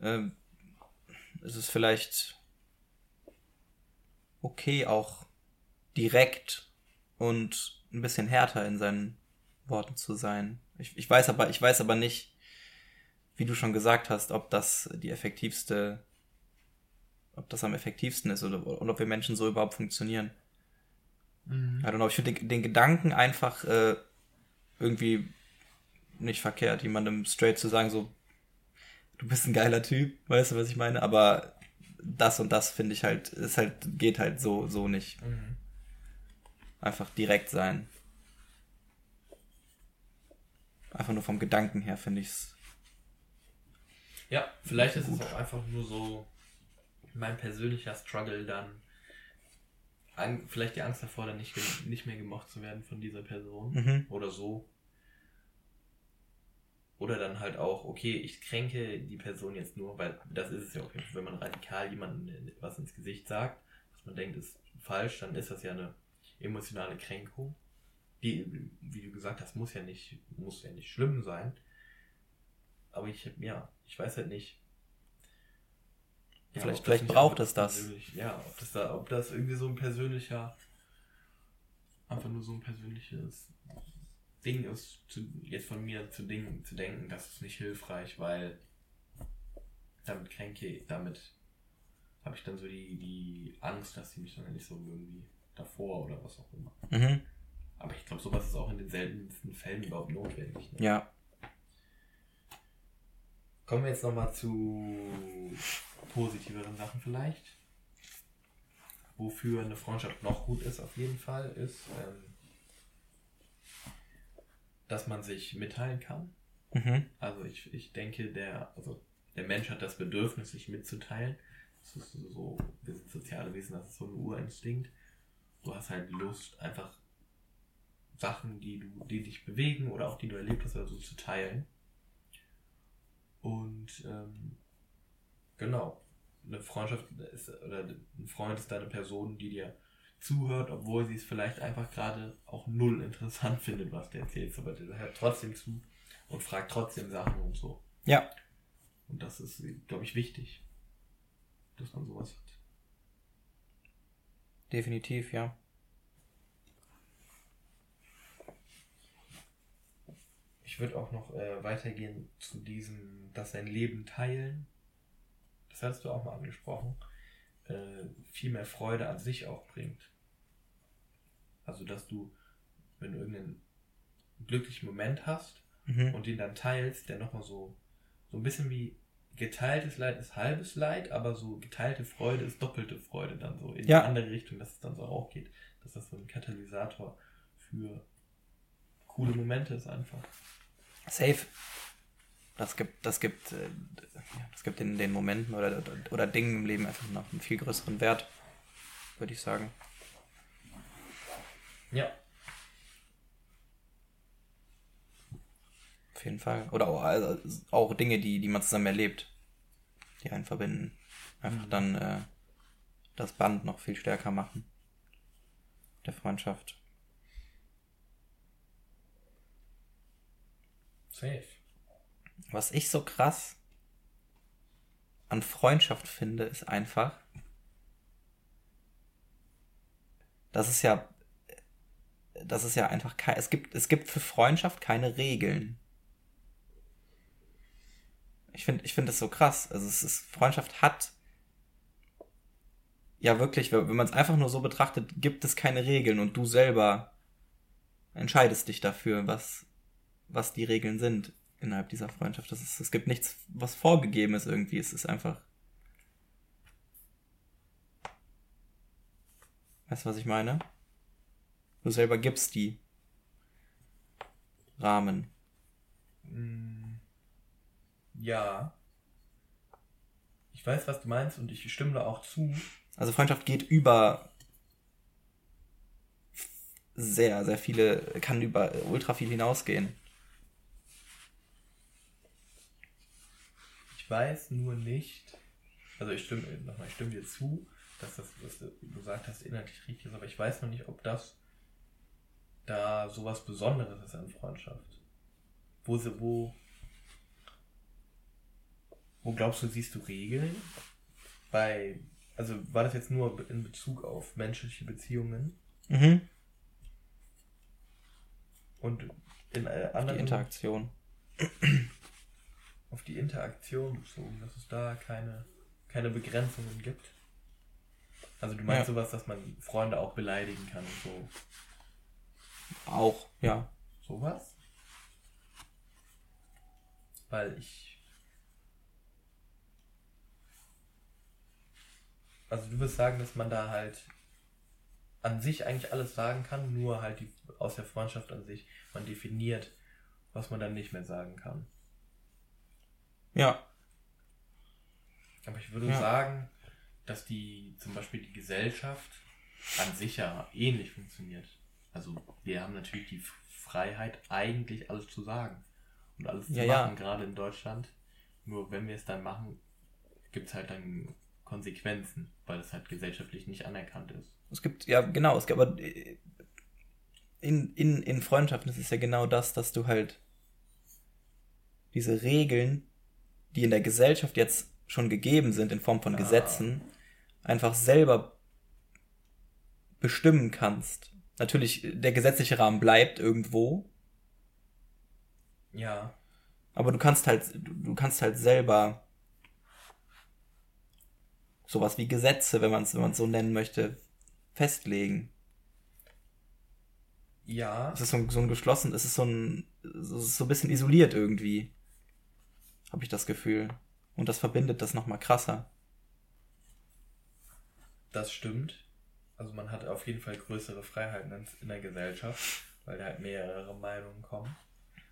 ähm, ist es vielleicht okay, auch direkt und ein bisschen härter in seinen Worten zu sein. Ich, ich weiß aber, ich weiß aber nicht, wie du schon gesagt hast, ob das die effektivste, ob das am effektivsten ist oder, oder ob wir Menschen so überhaupt funktionieren. Mhm. I don't know, ich finde den, den Gedanken einfach äh, irgendwie nicht verkehrt, jemandem straight zu sagen, so, du bist ein geiler Typ, weißt du, was ich meine? Aber das und das finde ich halt, ist halt, geht halt so, so nicht. Mhm. Einfach direkt sein. Einfach nur vom Gedanken her finde ich es. Ja, vielleicht ist es auch einfach nur so mein persönlicher Struggle dann. An, vielleicht die Angst davor, dann nicht, nicht mehr gemocht zu werden von dieser Person. Mhm. Oder so. Oder dann halt auch, okay, ich kränke die Person jetzt nur, weil das ist es ja auch, wenn man radikal jemandem was ins Gesicht sagt, was man denkt ist falsch, dann ist das ja eine emotionale Kränkung. Die, wie du gesagt hast, muss ja nicht, muss ja nicht schlimm sein. Aber ich, ja, ich weiß halt nicht. Ja, Vielleicht- vielleicht braucht es das. Ja, ob das da, ob das irgendwie so ein persönlicher, einfach nur so ein persönliches Ding ist, zu, jetzt von mir zu, Dingen, zu denken, das ist nicht hilfreich, weil damit kränke, damit habe ich dann so die, die Angst, dass sie mich dann nicht so irgendwie davor oder was auch immer. Mhm. Aber ich glaube, sowas ist auch in den seltensten Fällen überhaupt notwendig. Ne? Ja. Kommen wir jetzt nochmal zu positiveren Sachen vielleicht. Wofür eine Freundschaft noch gut ist, auf jeden Fall, ist, ähm, dass man sich mitteilen kann. Mhm. Also ich, ich denke, der, also der Mensch hat das Bedürfnis, sich mitzuteilen. Das ist so, wir sind soziale Wesen, das ist so ein Urinstinkt. Du hast halt Lust, einfach Sachen, die du, die dich bewegen oder auch die du erlebt hast oder so zu teilen. Und ähm, genau, eine Freundschaft ist, oder ein Freund ist eine Person, die dir zuhört, obwohl sie es vielleicht einfach gerade auch null interessant findet, was du erzählst, aber der hört trotzdem zu und fragt trotzdem Sachen und so. Ja. Und das ist, glaube ich, wichtig, dass man sowas hat. Definitiv, ja. Ich würde auch noch äh, weitergehen zu diesem, dass sein Leben teilen. Das hattest du auch mal angesprochen. Äh, viel mehr Freude an sich auch bringt. Also, dass du, wenn du irgendeinen glücklichen Moment hast Mhm. und den dann teilst, der nochmal so, so ein bisschen wie geteiltes Leid ist halbes Leid, aber so geteilte Freude ist doppelte Freude dann so in Ja. die andere Richtung, dass es dann so auch geht. Dass das so ein Katalysator für coole Momente ist einfach. Safe. Das gibt, das gibt, äh, das gibt in den Momenten oder, oder Dingen im Leben einfach noch einen viel größeren Wert, würde ich sagen. Ja. Auf jeden Fall. Oder auch, also, auch Dinge, die, die man zusammen erlebt, die einen verbinden. Einfach Mhm. dann äh, das Band noch viel stärker machen. Der Freundschaft. Safe. Was ich so krass an Freundschaft finde, ist einfach, das ist ja, das ist ja einfach, kei- es gibt, es gibt für Freundschaft keine Regeln. Ich finde, ich finde das so krass. Also es ist, Freundschaft hat, ja wirklich, wenn man es einfach nur so betrachtet, gibt es keine Regeln und du selber entscheidest dich dafür, was, was die Regeln sind innerhalb dieser Freundschaft. Das ist, es gibt nichts, was vorgegeben ist irgendwie. Es ist einfach. Weißt du, was ich meine? Du selber gibst die Rahmen. Mm, Ja. Ich weiß, was du meinst und ich stimme da auch zu. Also Freundschaft geht über sehr, sehr viele, kann über ultra viel hinausgehen. Ich weiß nur nicht, also ich stimme, nochmal, ich stimme dir zu, dass das, was du gesagt hast, inhaltlich richtig ist, aber ich weiß noch nicht, ob das da sowas Besonderes ist an Freundschaft. Wo sie, wo, wo glaubst du, siehst du Regeln? Bei, also war das jetzt nur in Bezug auf menschliche Beziehungen Mhm. und in äh, Die anderen Interaktion. auf die Interaktion bezogen, dass es da keine, keine Begrenzungen gibt. Also du meinst Ja. sowas, dass man Freunde auch beleidigen kann und so. Auch, ja. Sowas? Weil ich. Also du wirst sagen, dass man da halt an sich eigentlich alles sagen kann, nur halt die, aus der Freundschaft an sich, man definiert, was man dann nicht mehr sagen kann. Ja. Aber ich würde Ja. sagen, dass die zum Beispiel die Gesellschaft an sich ja ähnlich funktioniert. Also wir haben natürlich die Freiheit, eigentlich alles zu sagen und alles zu Ja, ja. machen, gerade in Deutschland. Nur wenn wir es dann machen, gibt es halt dann Konsequenzen, weil es halt gesellschaftlich nicht anerkannt ist. Es gibt, ja, genau, es gibt aber in, in, in Freundschaften ist es ja genau das, dass du halt diese Regeln, die in der Gesellschaft jetzt schon gegeben sind, in Form von Ah. Gesetzen, einfach selber bestimmen kannst. Natürlich, der gesetzliche Rahmen bleibt irgendwo, Ja, aber du kannst halt, du, kannst halt selber sowas wie Gesetze, wenn man es wenn man's so nennen möchte, festlegen. ja, Es ist so ein, so ein geschlossen, es ist so ein, es ist so ein bisschen isoliert irgendwie. Habe ich das Gefühl. Und das verbindet das nochmal krasser. das stimmt. Also man hat auf jeden Fall größere Freiheiten in- der Gesellschaft, weil da halt mehrere Meinungen kommen.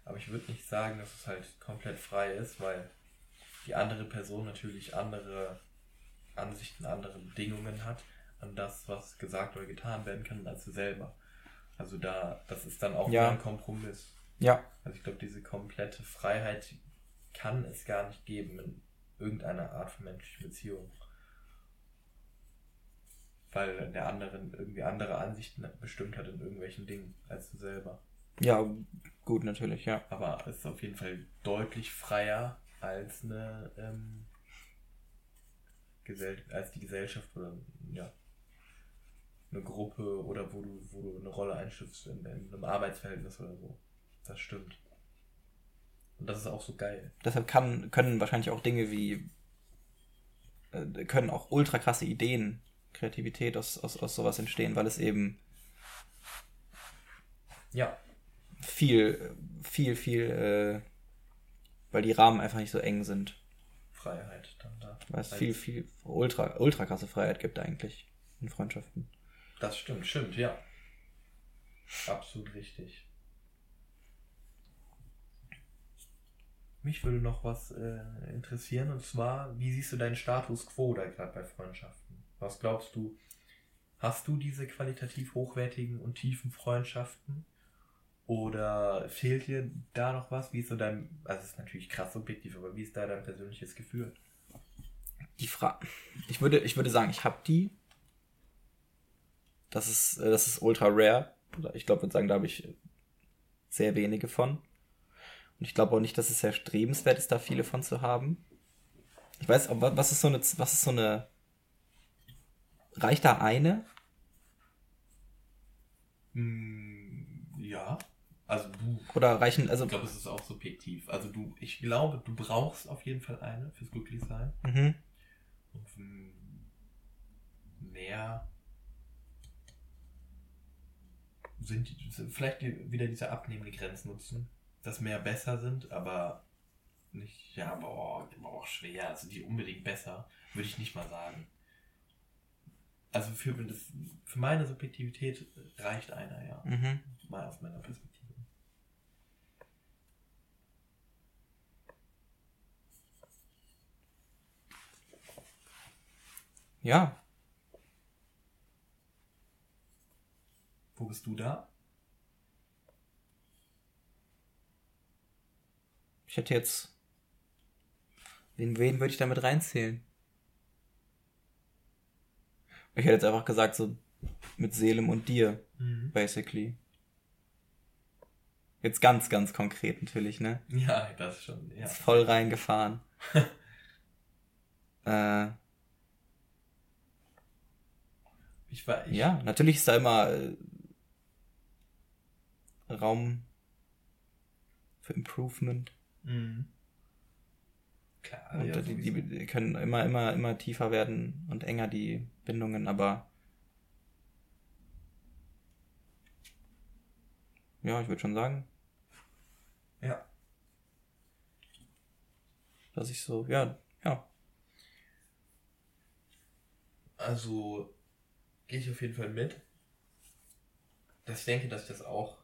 Aber ich würde nicht sagen, dass es halt komplett frei ist, weil die andere Person natürlich andere Ansichten, andere Bedingungen hat an das, was gesagt oder getan werden kann, als du selber. Also da, das ist dann auch Ja. ein Kompromiss. Ja, Also ich glaube, diese komplette Freiheit kann es gar nicht geben in irgendeiner Art von menschlichen Beziehung. Weil der andere irgendwie andere Ansichten bestimmt hat in irgendwelchen Dingen als du selber. ja, gut, natürlich, ja. Aber es ist auf jeden Fall deutlich freier als eine ähm, Gesell als die Gesellschaft oder ja eine Gruppe oder wo du, wo du eine Rolle einschüpfst in, in einem Arbeitsverhältnis oder so. Das stimmt. Und das ist auch so geil. Deshalb kann, können wahrscheinlich auch Dinge wie, äh, können auch ultra krasse Ideen, Kreativität aus, aus, aus sowas entstehen, weil es eben Ja, viel, viel, viel, äh, weil die Rahmen einfach nicht so eng sind. Freiheit dann da. Weil es viel, viel, ultra, ultra krasse Freiheit gibt eigentlich in Freundschaften. Das stimmt, stimmt, ja. Absolut richtig. Mich würde noch was äh, interessieren und zwar, wie siehst du deinen Status quo da gerade bei Freundschaften? Was glaubst du, hast du diese qualitativ hochwertigen und tiefen Freundschaften? Oder fehlt dir da noch was? Wie ist so dein, also es ist natürlich krass subjektiv, aber wie ist da dein persönliches Gefühl? Die Frage, ich würde, ich würde sagen, ich habe die. Das ist, äh, das ist ultra rare. Ich glaube, würde sagen, da habe ich sehr wenige von. Und ich glaube auch nicht, dass es sehr strebenswert ist, da viele von zu haben. Ich weiß, was ist so eine, was ist so eine, reicht da eine? Hm, ja. Also du, Oder reichen, also, Ich glaube, es ist auch subjektiv. Also du, ich glaube, du brauchst auf jeden Fall eine fürs Glücklichsein. mhm. Und mm, mehr sind die, sind vielleicht die, wieder diese abnehmende Grenznutzen, dass mehr besser sind, aber nicht, ja, boah, aber auch schwer, also die unbedingt besser, würde ich nicht mal sagen. Also für, das, für meine Subjektivität reicht einer, ja. Mhm. Mal aus meiner Perspektive. Ja, Wo bist du da? Ich hätte jetzt, wen, wen würde ich damit reinzählen? Ich hätte jetzt einfach gesagt, so mit Selim und dir. basically. Jetzt ganz, ganz konkret natürlich, ne? Ja, das schon, ja. Ist voll reingefahren. äh, Ich war, ich, ja, natürlich ist da immer äh, Raum für Improvement. Mhm. Klar, Und ja, die, die, die können immer, immer, immer tiefer werden und enger die Bindungen, aber ja, ich würde schon sagen, ja. dass ich so, ja, ja, Also gehe ich auf jeden Fall mit. Dass ich denke, dass ich das auch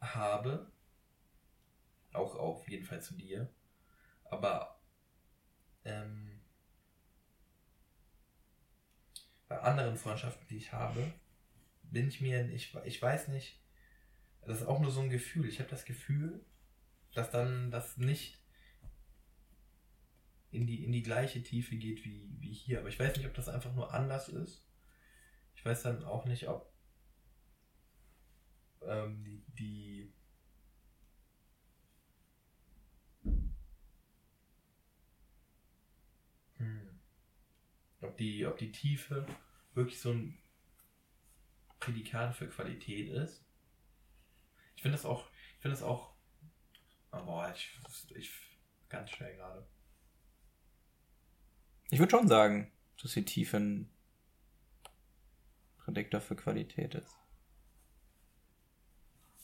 habe. Auch auf jeden Fall zu dir. Aber ähm, bei anderen Freundschaften, die ich habe, bin ich mir, ich, ich weiß nicht, das ist auch nur so ein Gefühl. Ich habe das Gefühl, dass dann das nicht in die, in die gleiche Tiefe geht wie, wie hier. Aber ich weiß nicht, ob das einfach nur anders ist. Ich weiß dann auch nicht, ob ähm, die, die ob die, ob die Tiefe wirklich so ein Prädikat für Qualität ist. Ich finde das auch, ich finde das auch, oh, boah, ich, ich, ganz schnell gerade. Ich würde schon sagen, dass die Tiefe ein Prädiktor für Qualität ist.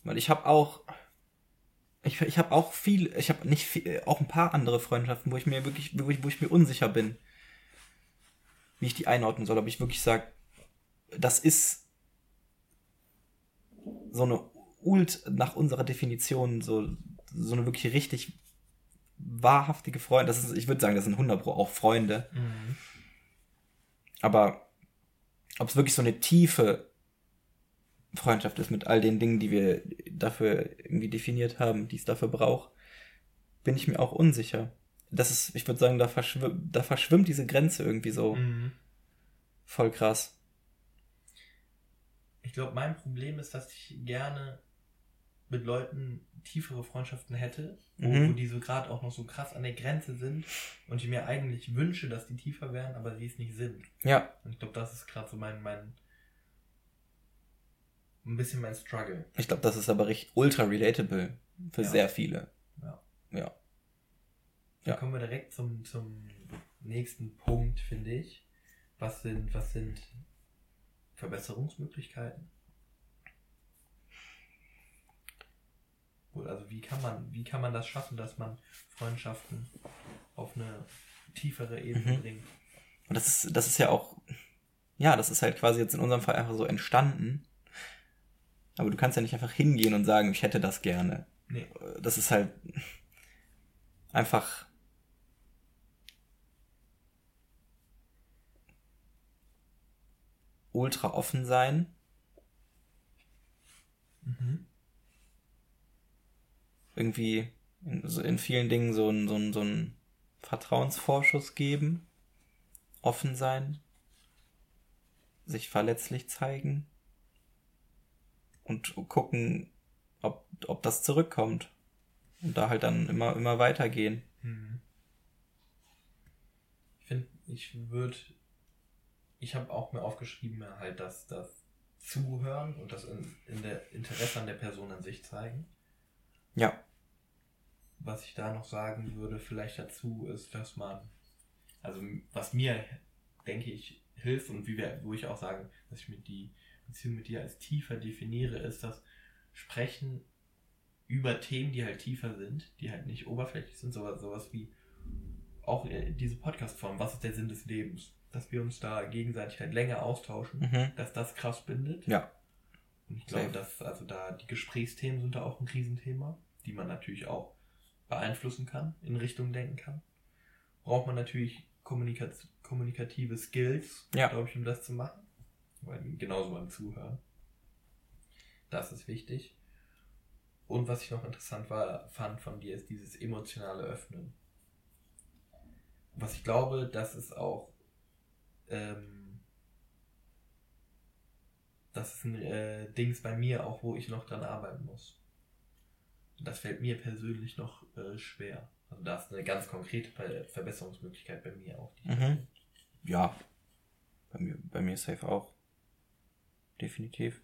Weil ich habe auch, ich, ich habe auch viel, ich habe nicht viel, auch ein paar andere Freundschaften, wo ich mir wirklich, wo ich, wo ich mir unsicher bin, wie ich die einordnen soll. Aber ich wirklich sage, das ist so eine Ult nach unserer Definition, so, so eine wirklich richtig wahrhaftige Freunde. Das ist, ich würde sagen, das sind 100 Pro auch Freunde. Mhm. Aber ob es wirklich so eine tiefe Freundschaft ist mit all den Dingen, die wir dafür irgendwie definiert haben, die es dafür braucht, bin ich mir auch unsicher. Das ist, ich würde sagen, da, verschw da verschwimmt diese Grenze irgendwie so mhm. voll krass. Ich glaube, mein Problem ist, dass ich gerne mit Leuten tiefere Freundschaften hätte, wo, mhm. wo die so gerade auch noch so krass an der Grenze sind und ich mir eigentlich wünsche, dass die tiefer wären, aber sie es nicht sind. Ja. Und ich glaube, das ist gerade so mein, mein ein bisschen mein Struggle. Ich glaube, das ist aber richtig ultra relatable für ja. sehr viele. Ja. Ja. Dann ja. kommen wir direkt zum, zum nächsten Punkt, finde ich. Was sind, was sind Verbesserungsmöglichkeiten? Also wie kann man, wie kann man das schaffen, dass man Freundschaften auf eine tiefere Ebene mhm. bringt? Und das ist, das ist ja auch, ja, das ist halt quasi jetzt in unserem Fall einfach so entstanden. Aber du kannst ja nicht einfach hingehen und sagen, ich hätte das gerne. Nee. Das ist halt einfach ultra offen sein. Mhm irgendwie in, in vielen Dingen so ein, so ein, so ein Vertrauensvorschuss geben, offen sein, sich verletzlich zeigen und gucken, ob, ob das zurückkommt. Und da halt dann immer, immer weitergehen. Mhm. Ich finde, ich würde, ich habe auch mir aufgeschrieben, halt dass das Zuhören und das in, in der Interesse an der Person an sich zeigen. Ja was ich da noch sagen würde, vielleicht dazu, ist, dass man, also was mir, denke ich, hilft und wie wir, wo ich auch sage, dass ich mit die Beziehung mit dir als tiefer definiere, ist das Sprechen über Themen, die halt tiefer sind, die halt nicht oberflächlich sind, sowas, sowas wie auch äh, diese Podcast-Form, was ist der Sinn des Lebens? Dass wir uns da gegenseitig halt länger austauschen, mhm. dass das krass bindet. Ja. Und ich glaube, dass also da die Gesprächsthemen sind da auch ein Riesenthema, die man natürlich auch beeinflussen kann, in Richtung denken kann, braucht man natürlich kommunika kommunikative Skills, ja. glaube ich, um das zu machen. Weil, genauso beim Zuhören. Das ist wichtig. Und was ich noch interessant war, fand von dir, ist dieses emotionale Öffnen. Was ich glaube, das ist auch, ähm, das ist ein äh, Dings bei mir auch, wo ich noch dran arbeiten muss. Das fällt mir persönlich noch äh, schwer. Also da ist eine ganz konkrete Verbesserungsmöglichkeit bei mir auch. Mhm. Ja, bei mir, bei mir safe auch. Definitiv.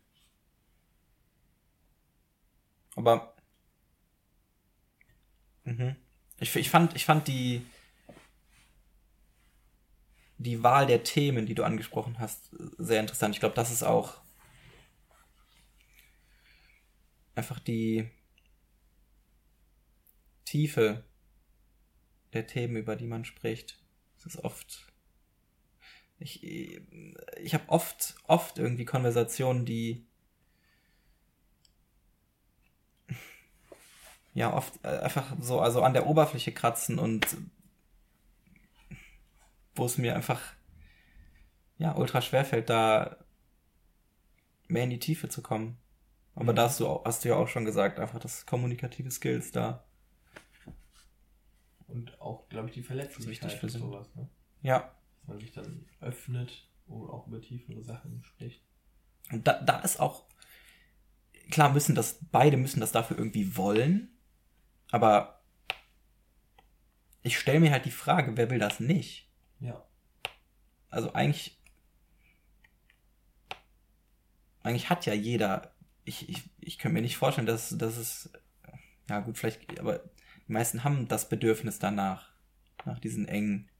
Aber mhm. ich, ich, fand, ich fand die, die Wahl der Themen, die du angesprochen hast, sehr interessant. Ich glaube, das ist auch einfach die, Tiefe der Themen, über die man spricht. Es ist oft. Ich, ich habe oft, oft irgendwie Konversationen, die ja oft einfach so also an der Oberfläche kratzen und wo es mir einfach ja ultra schwer fällt, da mehr in die Tiefe zu kommen. Aber Mhm. da hast du, hast du ja auch schon gesagt, einfach das kommunikative Skills da. Und auch, glaube ich, die Verletzlichkeit wichtig für und sowas, ne? Ja. Dass man sich dann öffnet und auch über tiefere Sachen spricht. Und da, da ist auch, klar müssen das, beide müssen das dafür irgendwie wollen, aber ich stelle mir halt die Frage, wer will das nicht? Ja. Also eigentlich, eigentlich hat ja jeder, ich, ich, ich könnte mir nicht vorstellen, dass, dass es, ja gut, vielleicht, aber die meisten haben das Bedürfnis danach, nach diesen engen.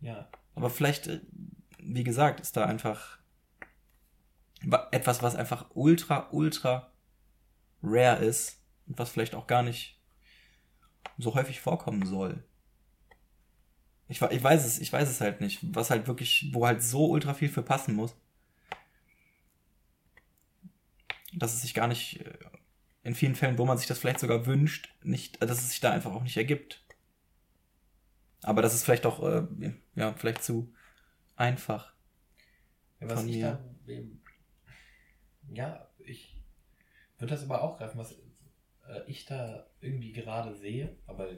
Ja. Aber vielleicht, äh, wie gesagt, ist da einfach wa- etwas, was einfach ultra, ultra rare ist und was vielleicht auch gar nicht so häufig vorkommen soll. Ich, ich weiß es, ich weiß es halt nicht, was halt wirklich, wo halt so ultra viel für passen muss, dass es sich gar nicht äh, in vielen Fällen, wo man sich das vielleicht sogar wünscht, nicht, dass es sich da einfach auch nicht ergibt. Aber das ist vielleicht auch, äh, ja, vielleicht zu einfach. Ja, was Von ich mir. da, eben- ja, ich würde das aber auch greifen, was äh, ich da irgendwie gerade sehe, aber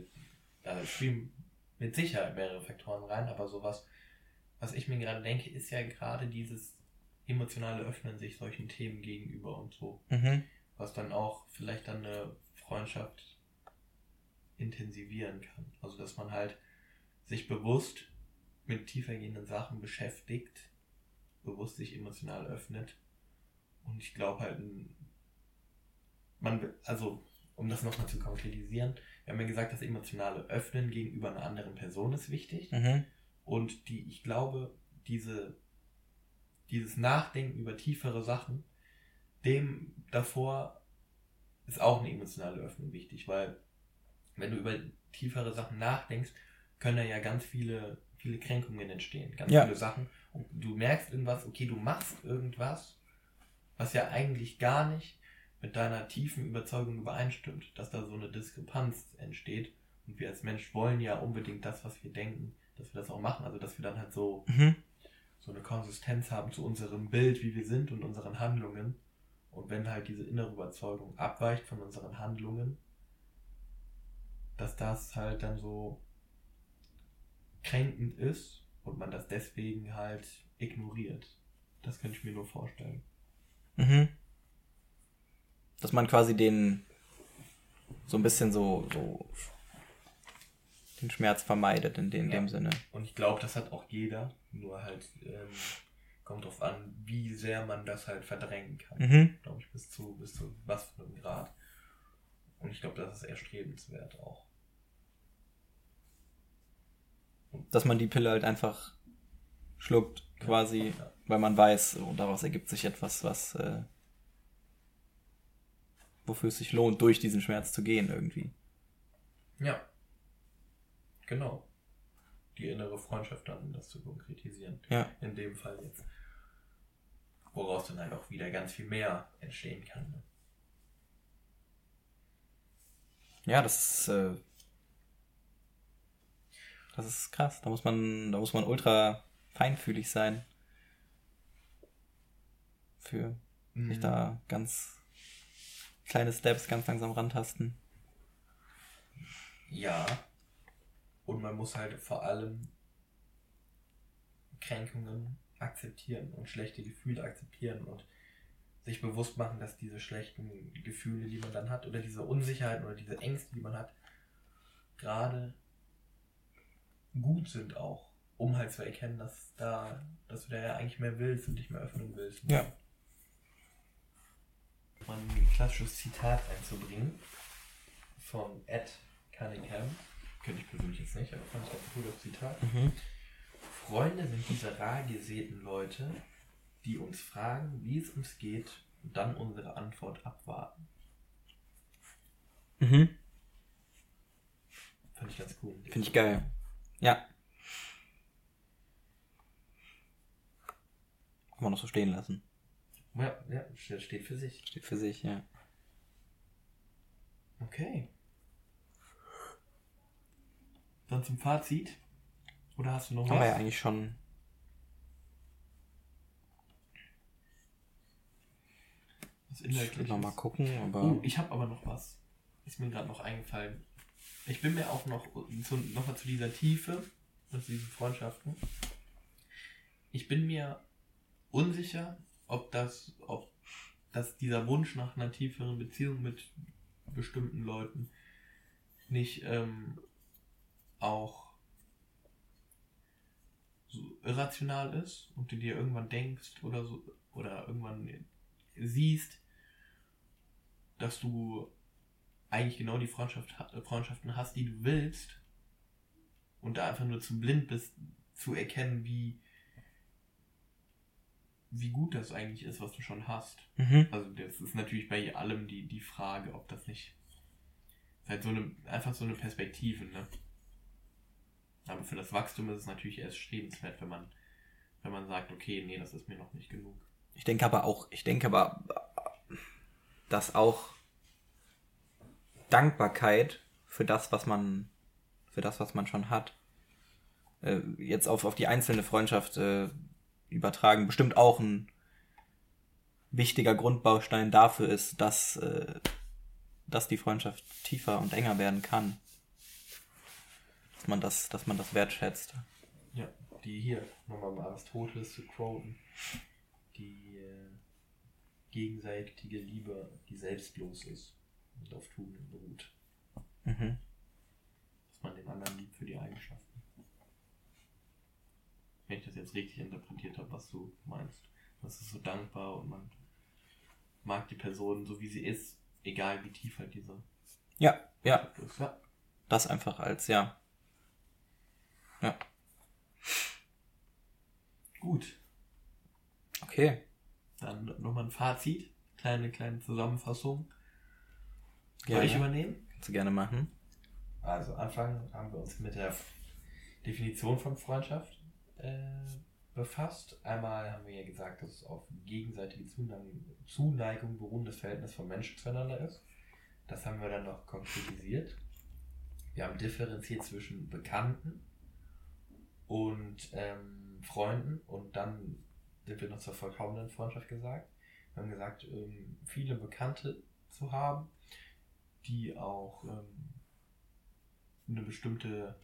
da spielen mit Sicherheit mehrere Faktoren rein, aber sowas, was ich mir gerade denke, ist ja gerade dieses emotionale Öffnen sich solchen Themen gegenüber und so, Mhm. was dann auch vielleicht dann eine Freundschaft intensivieren kann. Also dass man halt sich bewusst mit tiefergehenden Sachen beschäftigt, bewusst sich emotional öffnet. Und ich glaube halt, man, will- also um das nochmal zu konkretisieren, wir haben ja gesagt, das emotionale Öffnen gegenüber einer anderen Person ist wichtig. Mhm. Und die, ich glaube, diese, dieses Nachdenken über tiefere Sachen, dem davor ist auch eine emotionale Öffnung wichtig, weil wenn du über tiefere Sachen nachdenkst, können da ja ganz viele, viele Kränkungen entstehen, ganz Ja. viele Sachen. Und du merkst irgendwas, okay, du machst irgendwas, was ja eigentlich gar nicht mit deiner tiefen Überzeugung übereinstimmt, dass da so eine Diskrepanz entsteht. Und wir als Mensch wollen ja unbedingt das, was wir denken, dass wir das auch machen. Also dass wir dann halt so, Mhm. so eine Konsistenz haben zu unserem Bild, wie wir sind und unseren Handlungen. Und wenn halt diese innere Überzeugung abweicht von unseren Handlungen, dass das halt dann so kränkend ist und man das deswegen halt ignoriert. Das könnte ich mir nur vorstellen. Mhm. Dass man quasi den so ein bisschen so, so den Schmerz vermeidet in, dem- in Ja. dem Sinne. Und ich glaube, das hat auch jeder, nur halt ähm, kommt drauf an, wie sehr man das halt verdrängen kann. Mhm. Glaube ich, bis zu, bis zu was für einem Grad. Und ich glaube, das ist erstrebenswert auch. Dass man die Pille halt einfach schluckt, quasi, Ja. weil man weiß, oh, daraus ergibt sich etwas, was äh, wofür es sich lohnt, durch diesen Schmerz zu gehen irgendwie. Ja. Genau. Die innere Freundschaft dann, um das zu konkretisieren. Ja. In dem Fall jetzt. Woraus dann halt auch wieder ganz viel mehr entstehen kann. Ne? Ja, das ist, äh, das ist krass. Da muss man, da muss man ultra feinfühlig sein. Für sich Mhm. da ganz kleine Steps ganz langsam rantasten. Ja. Und man muss halt vor allem Kränkungen akzeptieren und schlechte Gefühle akzeptieren und sich bewusst machen, dass diese schlechten Gefühle, die man dann hat, oder diese Unsicherheiten oder diese Ängste, die man hat, gerade gut sind auch, um halt zu erkennen, dass da, dass du da ja eigentlich mehr willst und dich mehr öffnen willst. Ja. Mal ein klassisches Zitat einzubringen von Ed Cunningham. Könnte ich persönlich jetzt nicht, aber fand ich ganz cool das Zitat. Mhm. Freunde sind diese rar gesäten Leute, die uns fragen, wie es uns geht und dann unsere Antwort abwarten. Mhm. Fand ich ganz cool. Finde ich geil. Ja. Kann man noch so stehen lassen. Ja, ja, das steht für sich. Steht für sich, ja. Okay. Dann zum Fazit. Oder hast du noch Haben was? wir ja eigentlich schon. was Ich will Inhaltliches? noch mal gucken, aber. Oh, ich habe aber noch was. Ist mir gerade noch eingefallen. Ich bin mir auch noch zu, noch mal zu dieser Tiefe und zu diesen Freundschaften. Ich bin mir unsicher, ob das, ob dass dieser Wunsch nach einer tieferen Beziehung mit bestimmten Leuten nicht ähm, auch so irrational ist und du dir irgendwann denkst oder so oder irgendwann siehst, dass du eigentlich genau die Freundschaft, ha- Freundschaften hast, die du willst und da einfach nur zu blind bist, zu erkennen, wie, wie gut das eigentlich ist, was du schon hast. Mhm. Also das ist natürlich bei allem die, die Frage, ob das nicht ist halt so eine, einfach so eine Perspektive, ne? Aber für das Wachstum ist es natürlich erst strebenswert, wenn man, wenn man sagt, okay, nee, das ist mir noch nicht genug. Ich denke aber auch, ich denke aber, dass auch Dankbarkeit für das, was man, für das, was man schon hat, äh, jetzt auf, auf die einzelne Freundschaft äh, übertragen, bestimmt auch ein wichtiger Grundbaustein dafür ist, dass, äh, dass die Freundschaft tiefer und enger werden kann. Dass man das, dass man das wertschätzt. Ja, die hier, nochmal mal Aristoteles zu quoten, die äh, gegenseitige Liebe, die selbstlos ist und auf Tugenden beruht. Mhm. Dass man den anderen liebt für die Eigenschaften. Wenn ich das jetzt richtig interpretiert habe, was du meinst. Das ist so dankbar und man mag die Person so wie sie ist, egal wie tief halt diese Ja, ja, ist. Ja. das einfach als, ja. Ja, Gut, okay. dann nochmal ein Fazit. Kleine, kleine Zusammenfassung. Soll Gerne. ich übernehmen? Kannst du gerne machen. Also Anfang haben wir uns mit der Definition von Freundschaft äh, befasst. Einmal haben wir ja gesagt, dass es auf gegenseitige Zuneigung, Zuneigung beruhendes Verhältnis von Menschen zueinander ist. Das haben wir dann noch konkretisiert. Wir haben differenziert zwischen Bekannten und ähm, Freunden und dann sind wir noch zur vollkommenen Freundschaft gesagt. Wir haben gesagt, ähm, viele Bekannte zu haben, die auch ähm, eine bestimmte,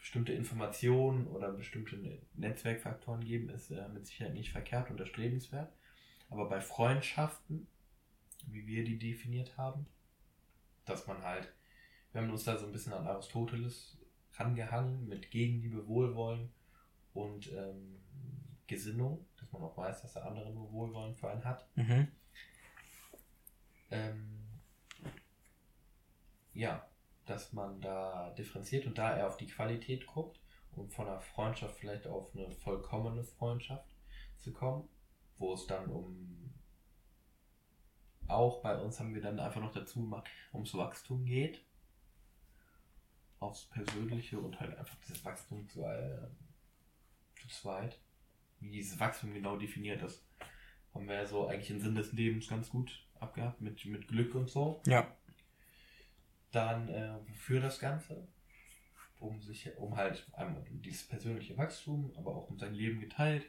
bestimmte Information oder bestimmte Ne- Netzwerkfaktoren geben, ist äh, mit Sicherheit nicht verkehrt und erstrebenswert. Aber bei Freundschaften, wie wir die definiert haben, dass man halt, wir haben uns da so ein bisschen an Aristoteles rangehangen mit Gegenliebe, Wohlwollen und ähm, Gesinnung, dass man auch weiß, dass der andere nur Wohlwollen für einen hat. Mhm. Ähm, ja, dass man da differenziert und da eher auf die Qualität guckt, um von einer Freundschaft vielleicht auf eine vollkommene Freundschaft zu kommen, wo es dann um auch bei uns haben wir dann einfach noch dazu gemacht, ums Wachstum geht. Aufs Persönliche und halt einfach dieses Wachstum zu, äh, zu zweit. Wie dieses Wachstum genau definiert ist, haben wir ja so eigentlich den Sinn des Lebens ganz gut abgehabt, mit, mit Glück und so. Ja. Dann äh, für das Ganze, um sich, um halt einmal dieses persönliche Wachstum, aber auch um sein Leben geteilt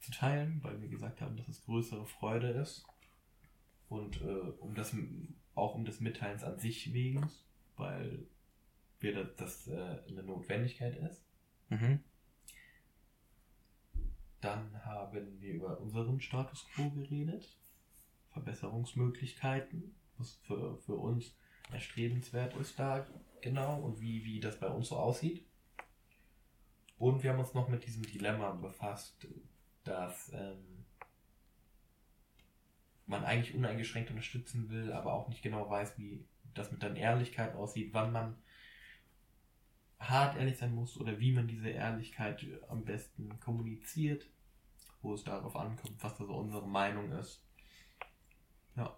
zu teilen, weil wir gesagt haben, dass es größere Freude ist. Und äh, um das auch um des Mitteilens an sich wegen, weil wir das, das äh, eine Notwendigkeit ist. Mhm. Dann haben wir über unseren Status quo geredet, Verbesserungsmöglichkeiten, was für, für uns erstrebenswert ist da genau und wie, wie das bei uns so aussieht. Und wir haben uns noch mit diesem Dilemma befasst, dass ähm, man eigentlich uneingeschränkt unterstützen will, aber auch nicht genau weiß, wie das mit dann Ehrlichkeit aussieht, wann man hart ehrlich sein muss oder wie man diese Ehrlichkeit am besten kommuniziert, wo es darauf ankommt, was da so unsere Meinung ist. Ja,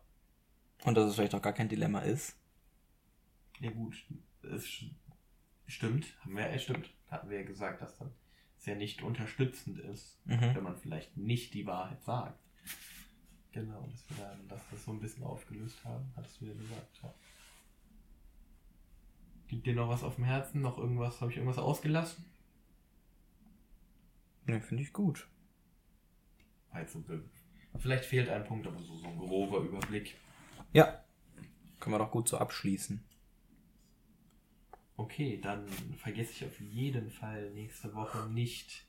Und dass es vielleicht auch gar kein Dilemma ist. Ja gut, es stimmt, haben wir, es stimmt, hatten wir ja gesagt, dass dann sehr nicht unterstützend ist, Mhm. wenn man vielleicht nicht die Wahrheit sagt. Genau, dass wir dann, dass das so ein bisschen aufgelöst haben, hattest du ja gesagt, ja. Liegt dir noch was auf dem Herzen? Noch irgendwas? Habe ich irgendwas ausgelassen? Ne, finde ich gut. Also, vielleicht fehlt ein Punkt, aber so, so ein grober Überblick. Ja. Können wir doch gut so abschließen. Okay, dann vergesse ich auf jeden Fall nächste Woche nicht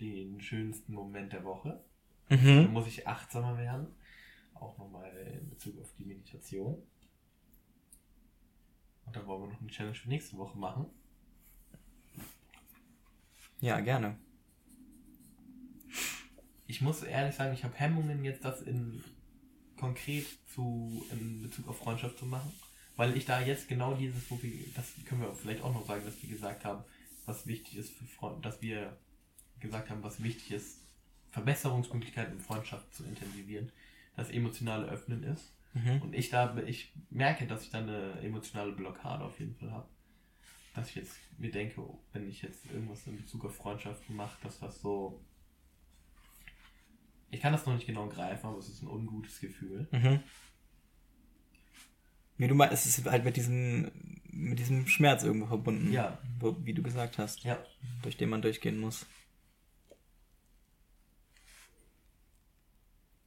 den schönsten Moment der Woche. Da Mhm. muss ich achtsamer werden. Auch nochmal in Bezug auf die Meditation. Und dann wollen wir noch eine Challenge für nächste Woche machen. Ja, gerne. Ich muss ehrlich sagen, ich habe Hemmungen jetzt das in konkret zu in Bezug auf Freundschaft zu machen, weil ich da jetzt genau dieses, wo wir, das können wir vielleicht auch noch sagen, dass wir gesagt haben, was wichtig ist für Freund, dass wir gesagt haben, was wichtig ist, Verbesserungsmöglichkeiten in Freundschaft zu intensivieren, das emotionale Öffnen ist. Mhm. Und ich da, ich merke, dass ich da eine emotionale Blockade auf jeden Fall habe. Dass ich jetzt mir denke, oh, wenn ich jetzt irgendwas in Bezug auf Freundschaften mache, dass das so. Ich kann das noch nicht genau greifen, aber es ist ein ungutes Gefühl. Mhm. Wie du meinst, es ist halt mit diesem, mit diesem Schmerz irgendwo verbunden. Ja. Wo, wie du gesagt hast. Ja. Durch den man durchgehen muss.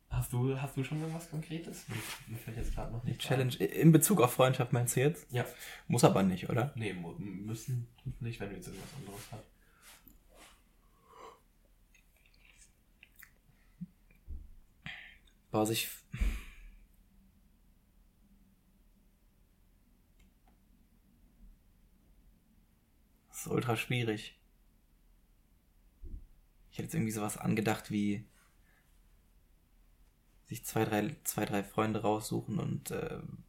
Hast du, hast du schon irgendwas Konkretes? Mir, fällt jetzt gerade noch nicht. Challenge. In Bezug auf Freundschaft meinst du jetzt? Ja. Muss aber nicht, oder? Nee, müssen nicht, wenn du jetzt irgendwas anderes hast. Boah, sich. Das ist ultra schwierig. Ich hätte jetzt irgendwie sowas angedacht wie sich zwei, drei, zwei, drei Freunde raussuchen und ähm,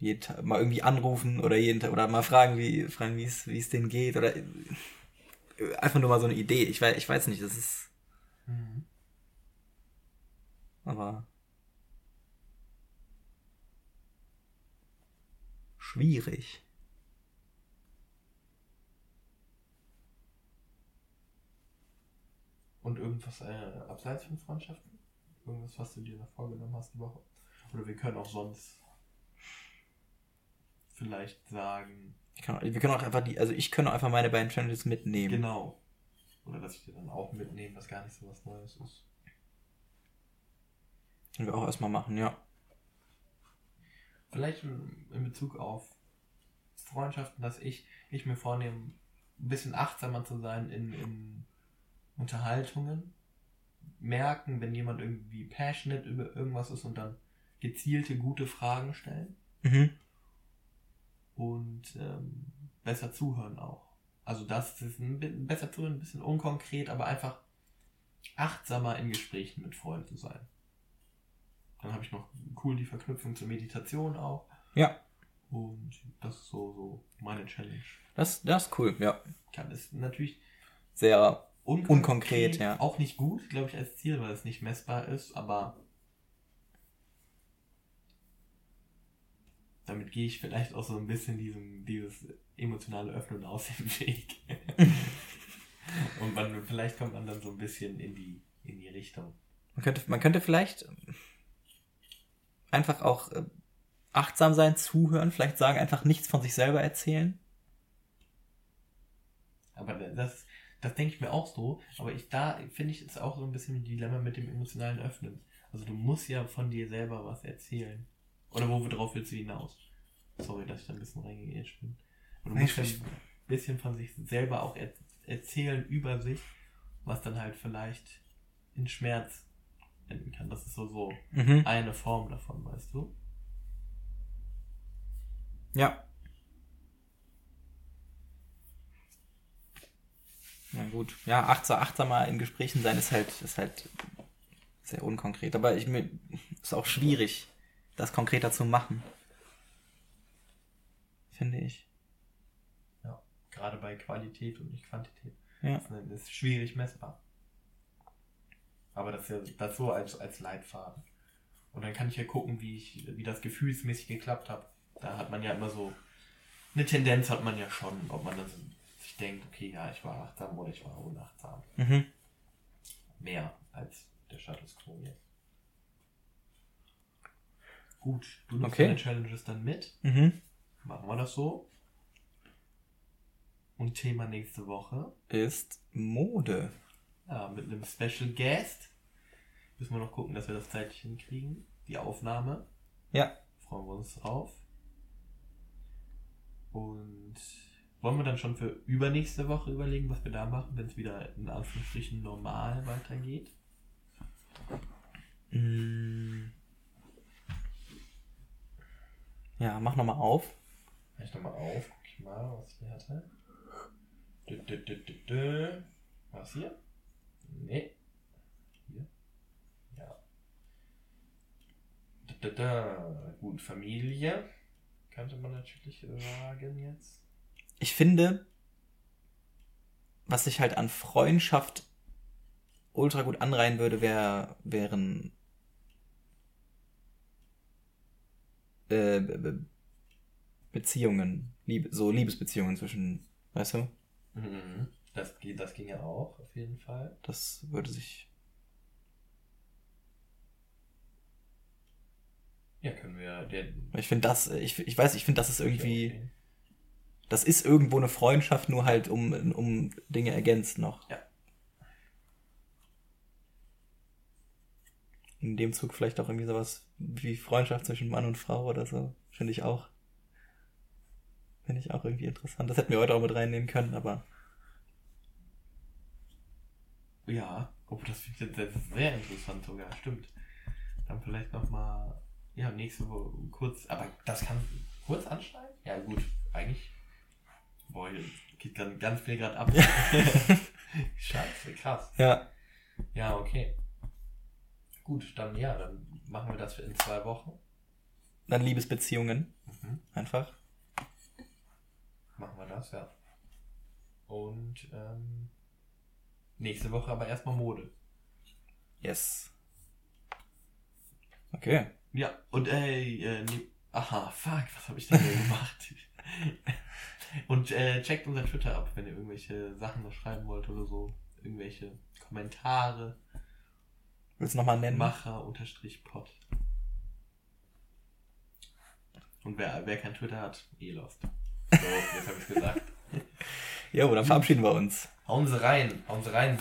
jeden Tag mal irgendwie anrufen oder jeden Tag oder mal fragen, wie fragen, wie es wie es denen geht oder äh, einfach nur mal so eine Idee. Ich weiß, ich weiß nicht, das ist aber schwierig. Und irgendwas äh, abseits von Freundschaften? Irgendwas, was du dir noch vorgenommen hast die Woche? Oder wir können auch sonst vielleicht sagen, Ich kann, wir können auch einfach die, also ich kann auch einfach meine beiden Challenges mitnehmen. genau. Oder dass ich dir dann auch mitnehme, was gar nicht so was Neues ist. Können wir auch erstmal machen, ja. Vielleicht in Bezug auf Freundschaften, dass ich, ich mir vornehme, ein bisschen achtsamer zu sein in, in Unterhaltungen. Merken, wenn jemand irgendwie passionate über irgendwas ist und dann gezielte, gute Fragen stellen. Mhm. Und ähm, besser zuhören auch. Also das ist ein bi- besser zuhören, ein bisschen unkonkret, aber einfach achtsamer in Gesprächen mit Freunden sein. Dann habe ich noch cool die Verknüpfung zur Meditation auch. Ja, Und das ist so, so meine Challenge. das, das ist cool, ja. Kann ist natürlich Sehr unkonkret, Unkonkret, ja. Auch nicht gut, glaube ich, als Ziel, weil es nicht messbar ist, aber damit gehe ich vielleicht auch so ein bisschen diesem, dieses emotionale Öffnen aus dem Weg. Und man, vielleicht kommt man dann so ein bisschen in die, in die Richtung. Man könnte, man könnte vielleicht einfach auch äh, achtsam sein, zuhören, vielleicht sagen, einfach nichts von sich selber erzählen. Aber das, das denke ich mir auch so. Aber ich da finde ich es auch so ein bisschen ein Dilemma mit dem emotionalen Öffnen. Also du musst ja von dir selber was erzählen. Oder wo drauf willst du hinaus? Sorry, dass ich da ein bisschen reingegeht bin. Aber du musst ja ein bisschen von sich selber auch er erzählen über sich, was dann halt vielleicht in Schmerz enden kann. Das ist so, so Mhm. eine Form davon, weißt du? Ja. Na gut. Ja, achtsam, achtsamer in Gesprächen sein ist halt, ist halt sehr unkonkret. Aber ich mir ist auch schwierig, das konkreter zu machen. Finde ich. Ja. Gerade bei Qualität und nicht Quantität. Ja. Das ist schwierig messbar. Aber das ist ja das so als, als Leitfaden. Und dann kann ich ja gucken, wie ich, wie das gefühlsmäßig geklappt hat. Da hat man ja immer so, eine Tendenz hat man ja schon, ob man dann sich denkt, okay, ja, ich war achtsam oder ich war unachtsam. Mhm. Mehr als der Status quo jetzt. Gut, du nimmst Okay. deine Challenges dann mit. Mhm. Machen wir das so. Und Thema nächste Woche ist Mode. Ja, mit einem Special Guest. Müssen wir noch gucken, dass wir das zeitlich hinkriegen. Die Aufnahme. Ja. Freuen wir uns drauf. Und wollen wir dann schon für übernächste Woche überlegen, was wir da machen, wenn es wieder in Anführungsstrichen normal weitergeht? Mm. Ja, mach nochmal auf. Mach ich nochmal auf, guck ich mal, was ich hier hatte. Dö, dö, dö, dö, dö. Was hier? Nee. Hier? Ja. Dö, dö, dö. Gut, Familie. Könnte man natürlich sagen jetzt. Ich finde, was sich halt an Freundschaft ultra gut anreihen würde, wär, wären äh, Be- Be- Beziehungen, so Liebesbeziehungen zwischen, weißt du? Mhm. Das, geht- das ging ja auch, auf jeden Fall. Das würde sich. Ja, können wir. Der, Ich finde das, ich, ich weiß, ich finde, das ist irgendwie, das ist irgendwo eine Freundschaft, nur halt um, um Dinge ergänzt noch. Ja. In dem Zug vielleicht auch irgendwie sowas wie Freundschaft zwischen Mann und Frau oder so. Finde ich auch. Finde ich auch irgendwie interessant. Das hätten wir heute auch mit reinnehmen können, aber Ja, oh, das finde ich jetzt sehr- sehr interessant sogar, stimmt. Dann vielleicht nochmal, ja, nächste Woche kurz, aber das kann kurz anschneiden? Ja, gut, eigentlich. Boah, hier geht ganz, ganz viel gerade ab. Scheiße, krass. ja. Ja, okay. Gut, dann ja, dann machen wir das in zwei Wochen. Dann Liebesbeziehungen. Mhm. Einfach. Machen wir das, ja. Und ähm, nächste Woche aber erstmal Mode. Yes. Okay. Ja, und ey, äh, nee, aha, fuck, was habe ich denn hier gemacht? Und äh, checkt unser Twitter ab, wenn ihr irgendwelche Sachen noch schreiben wollt oder so. Irgendwelche Kommentare. Willst du nochmal nennen? Macher unterstrich Pod. Und wer, wer kein Twitter hat, eh lost. So, jetzt habe ich gesagt. Jo, dann verabschieden wir uns. Hauen Sie rein, hauen Sie rein,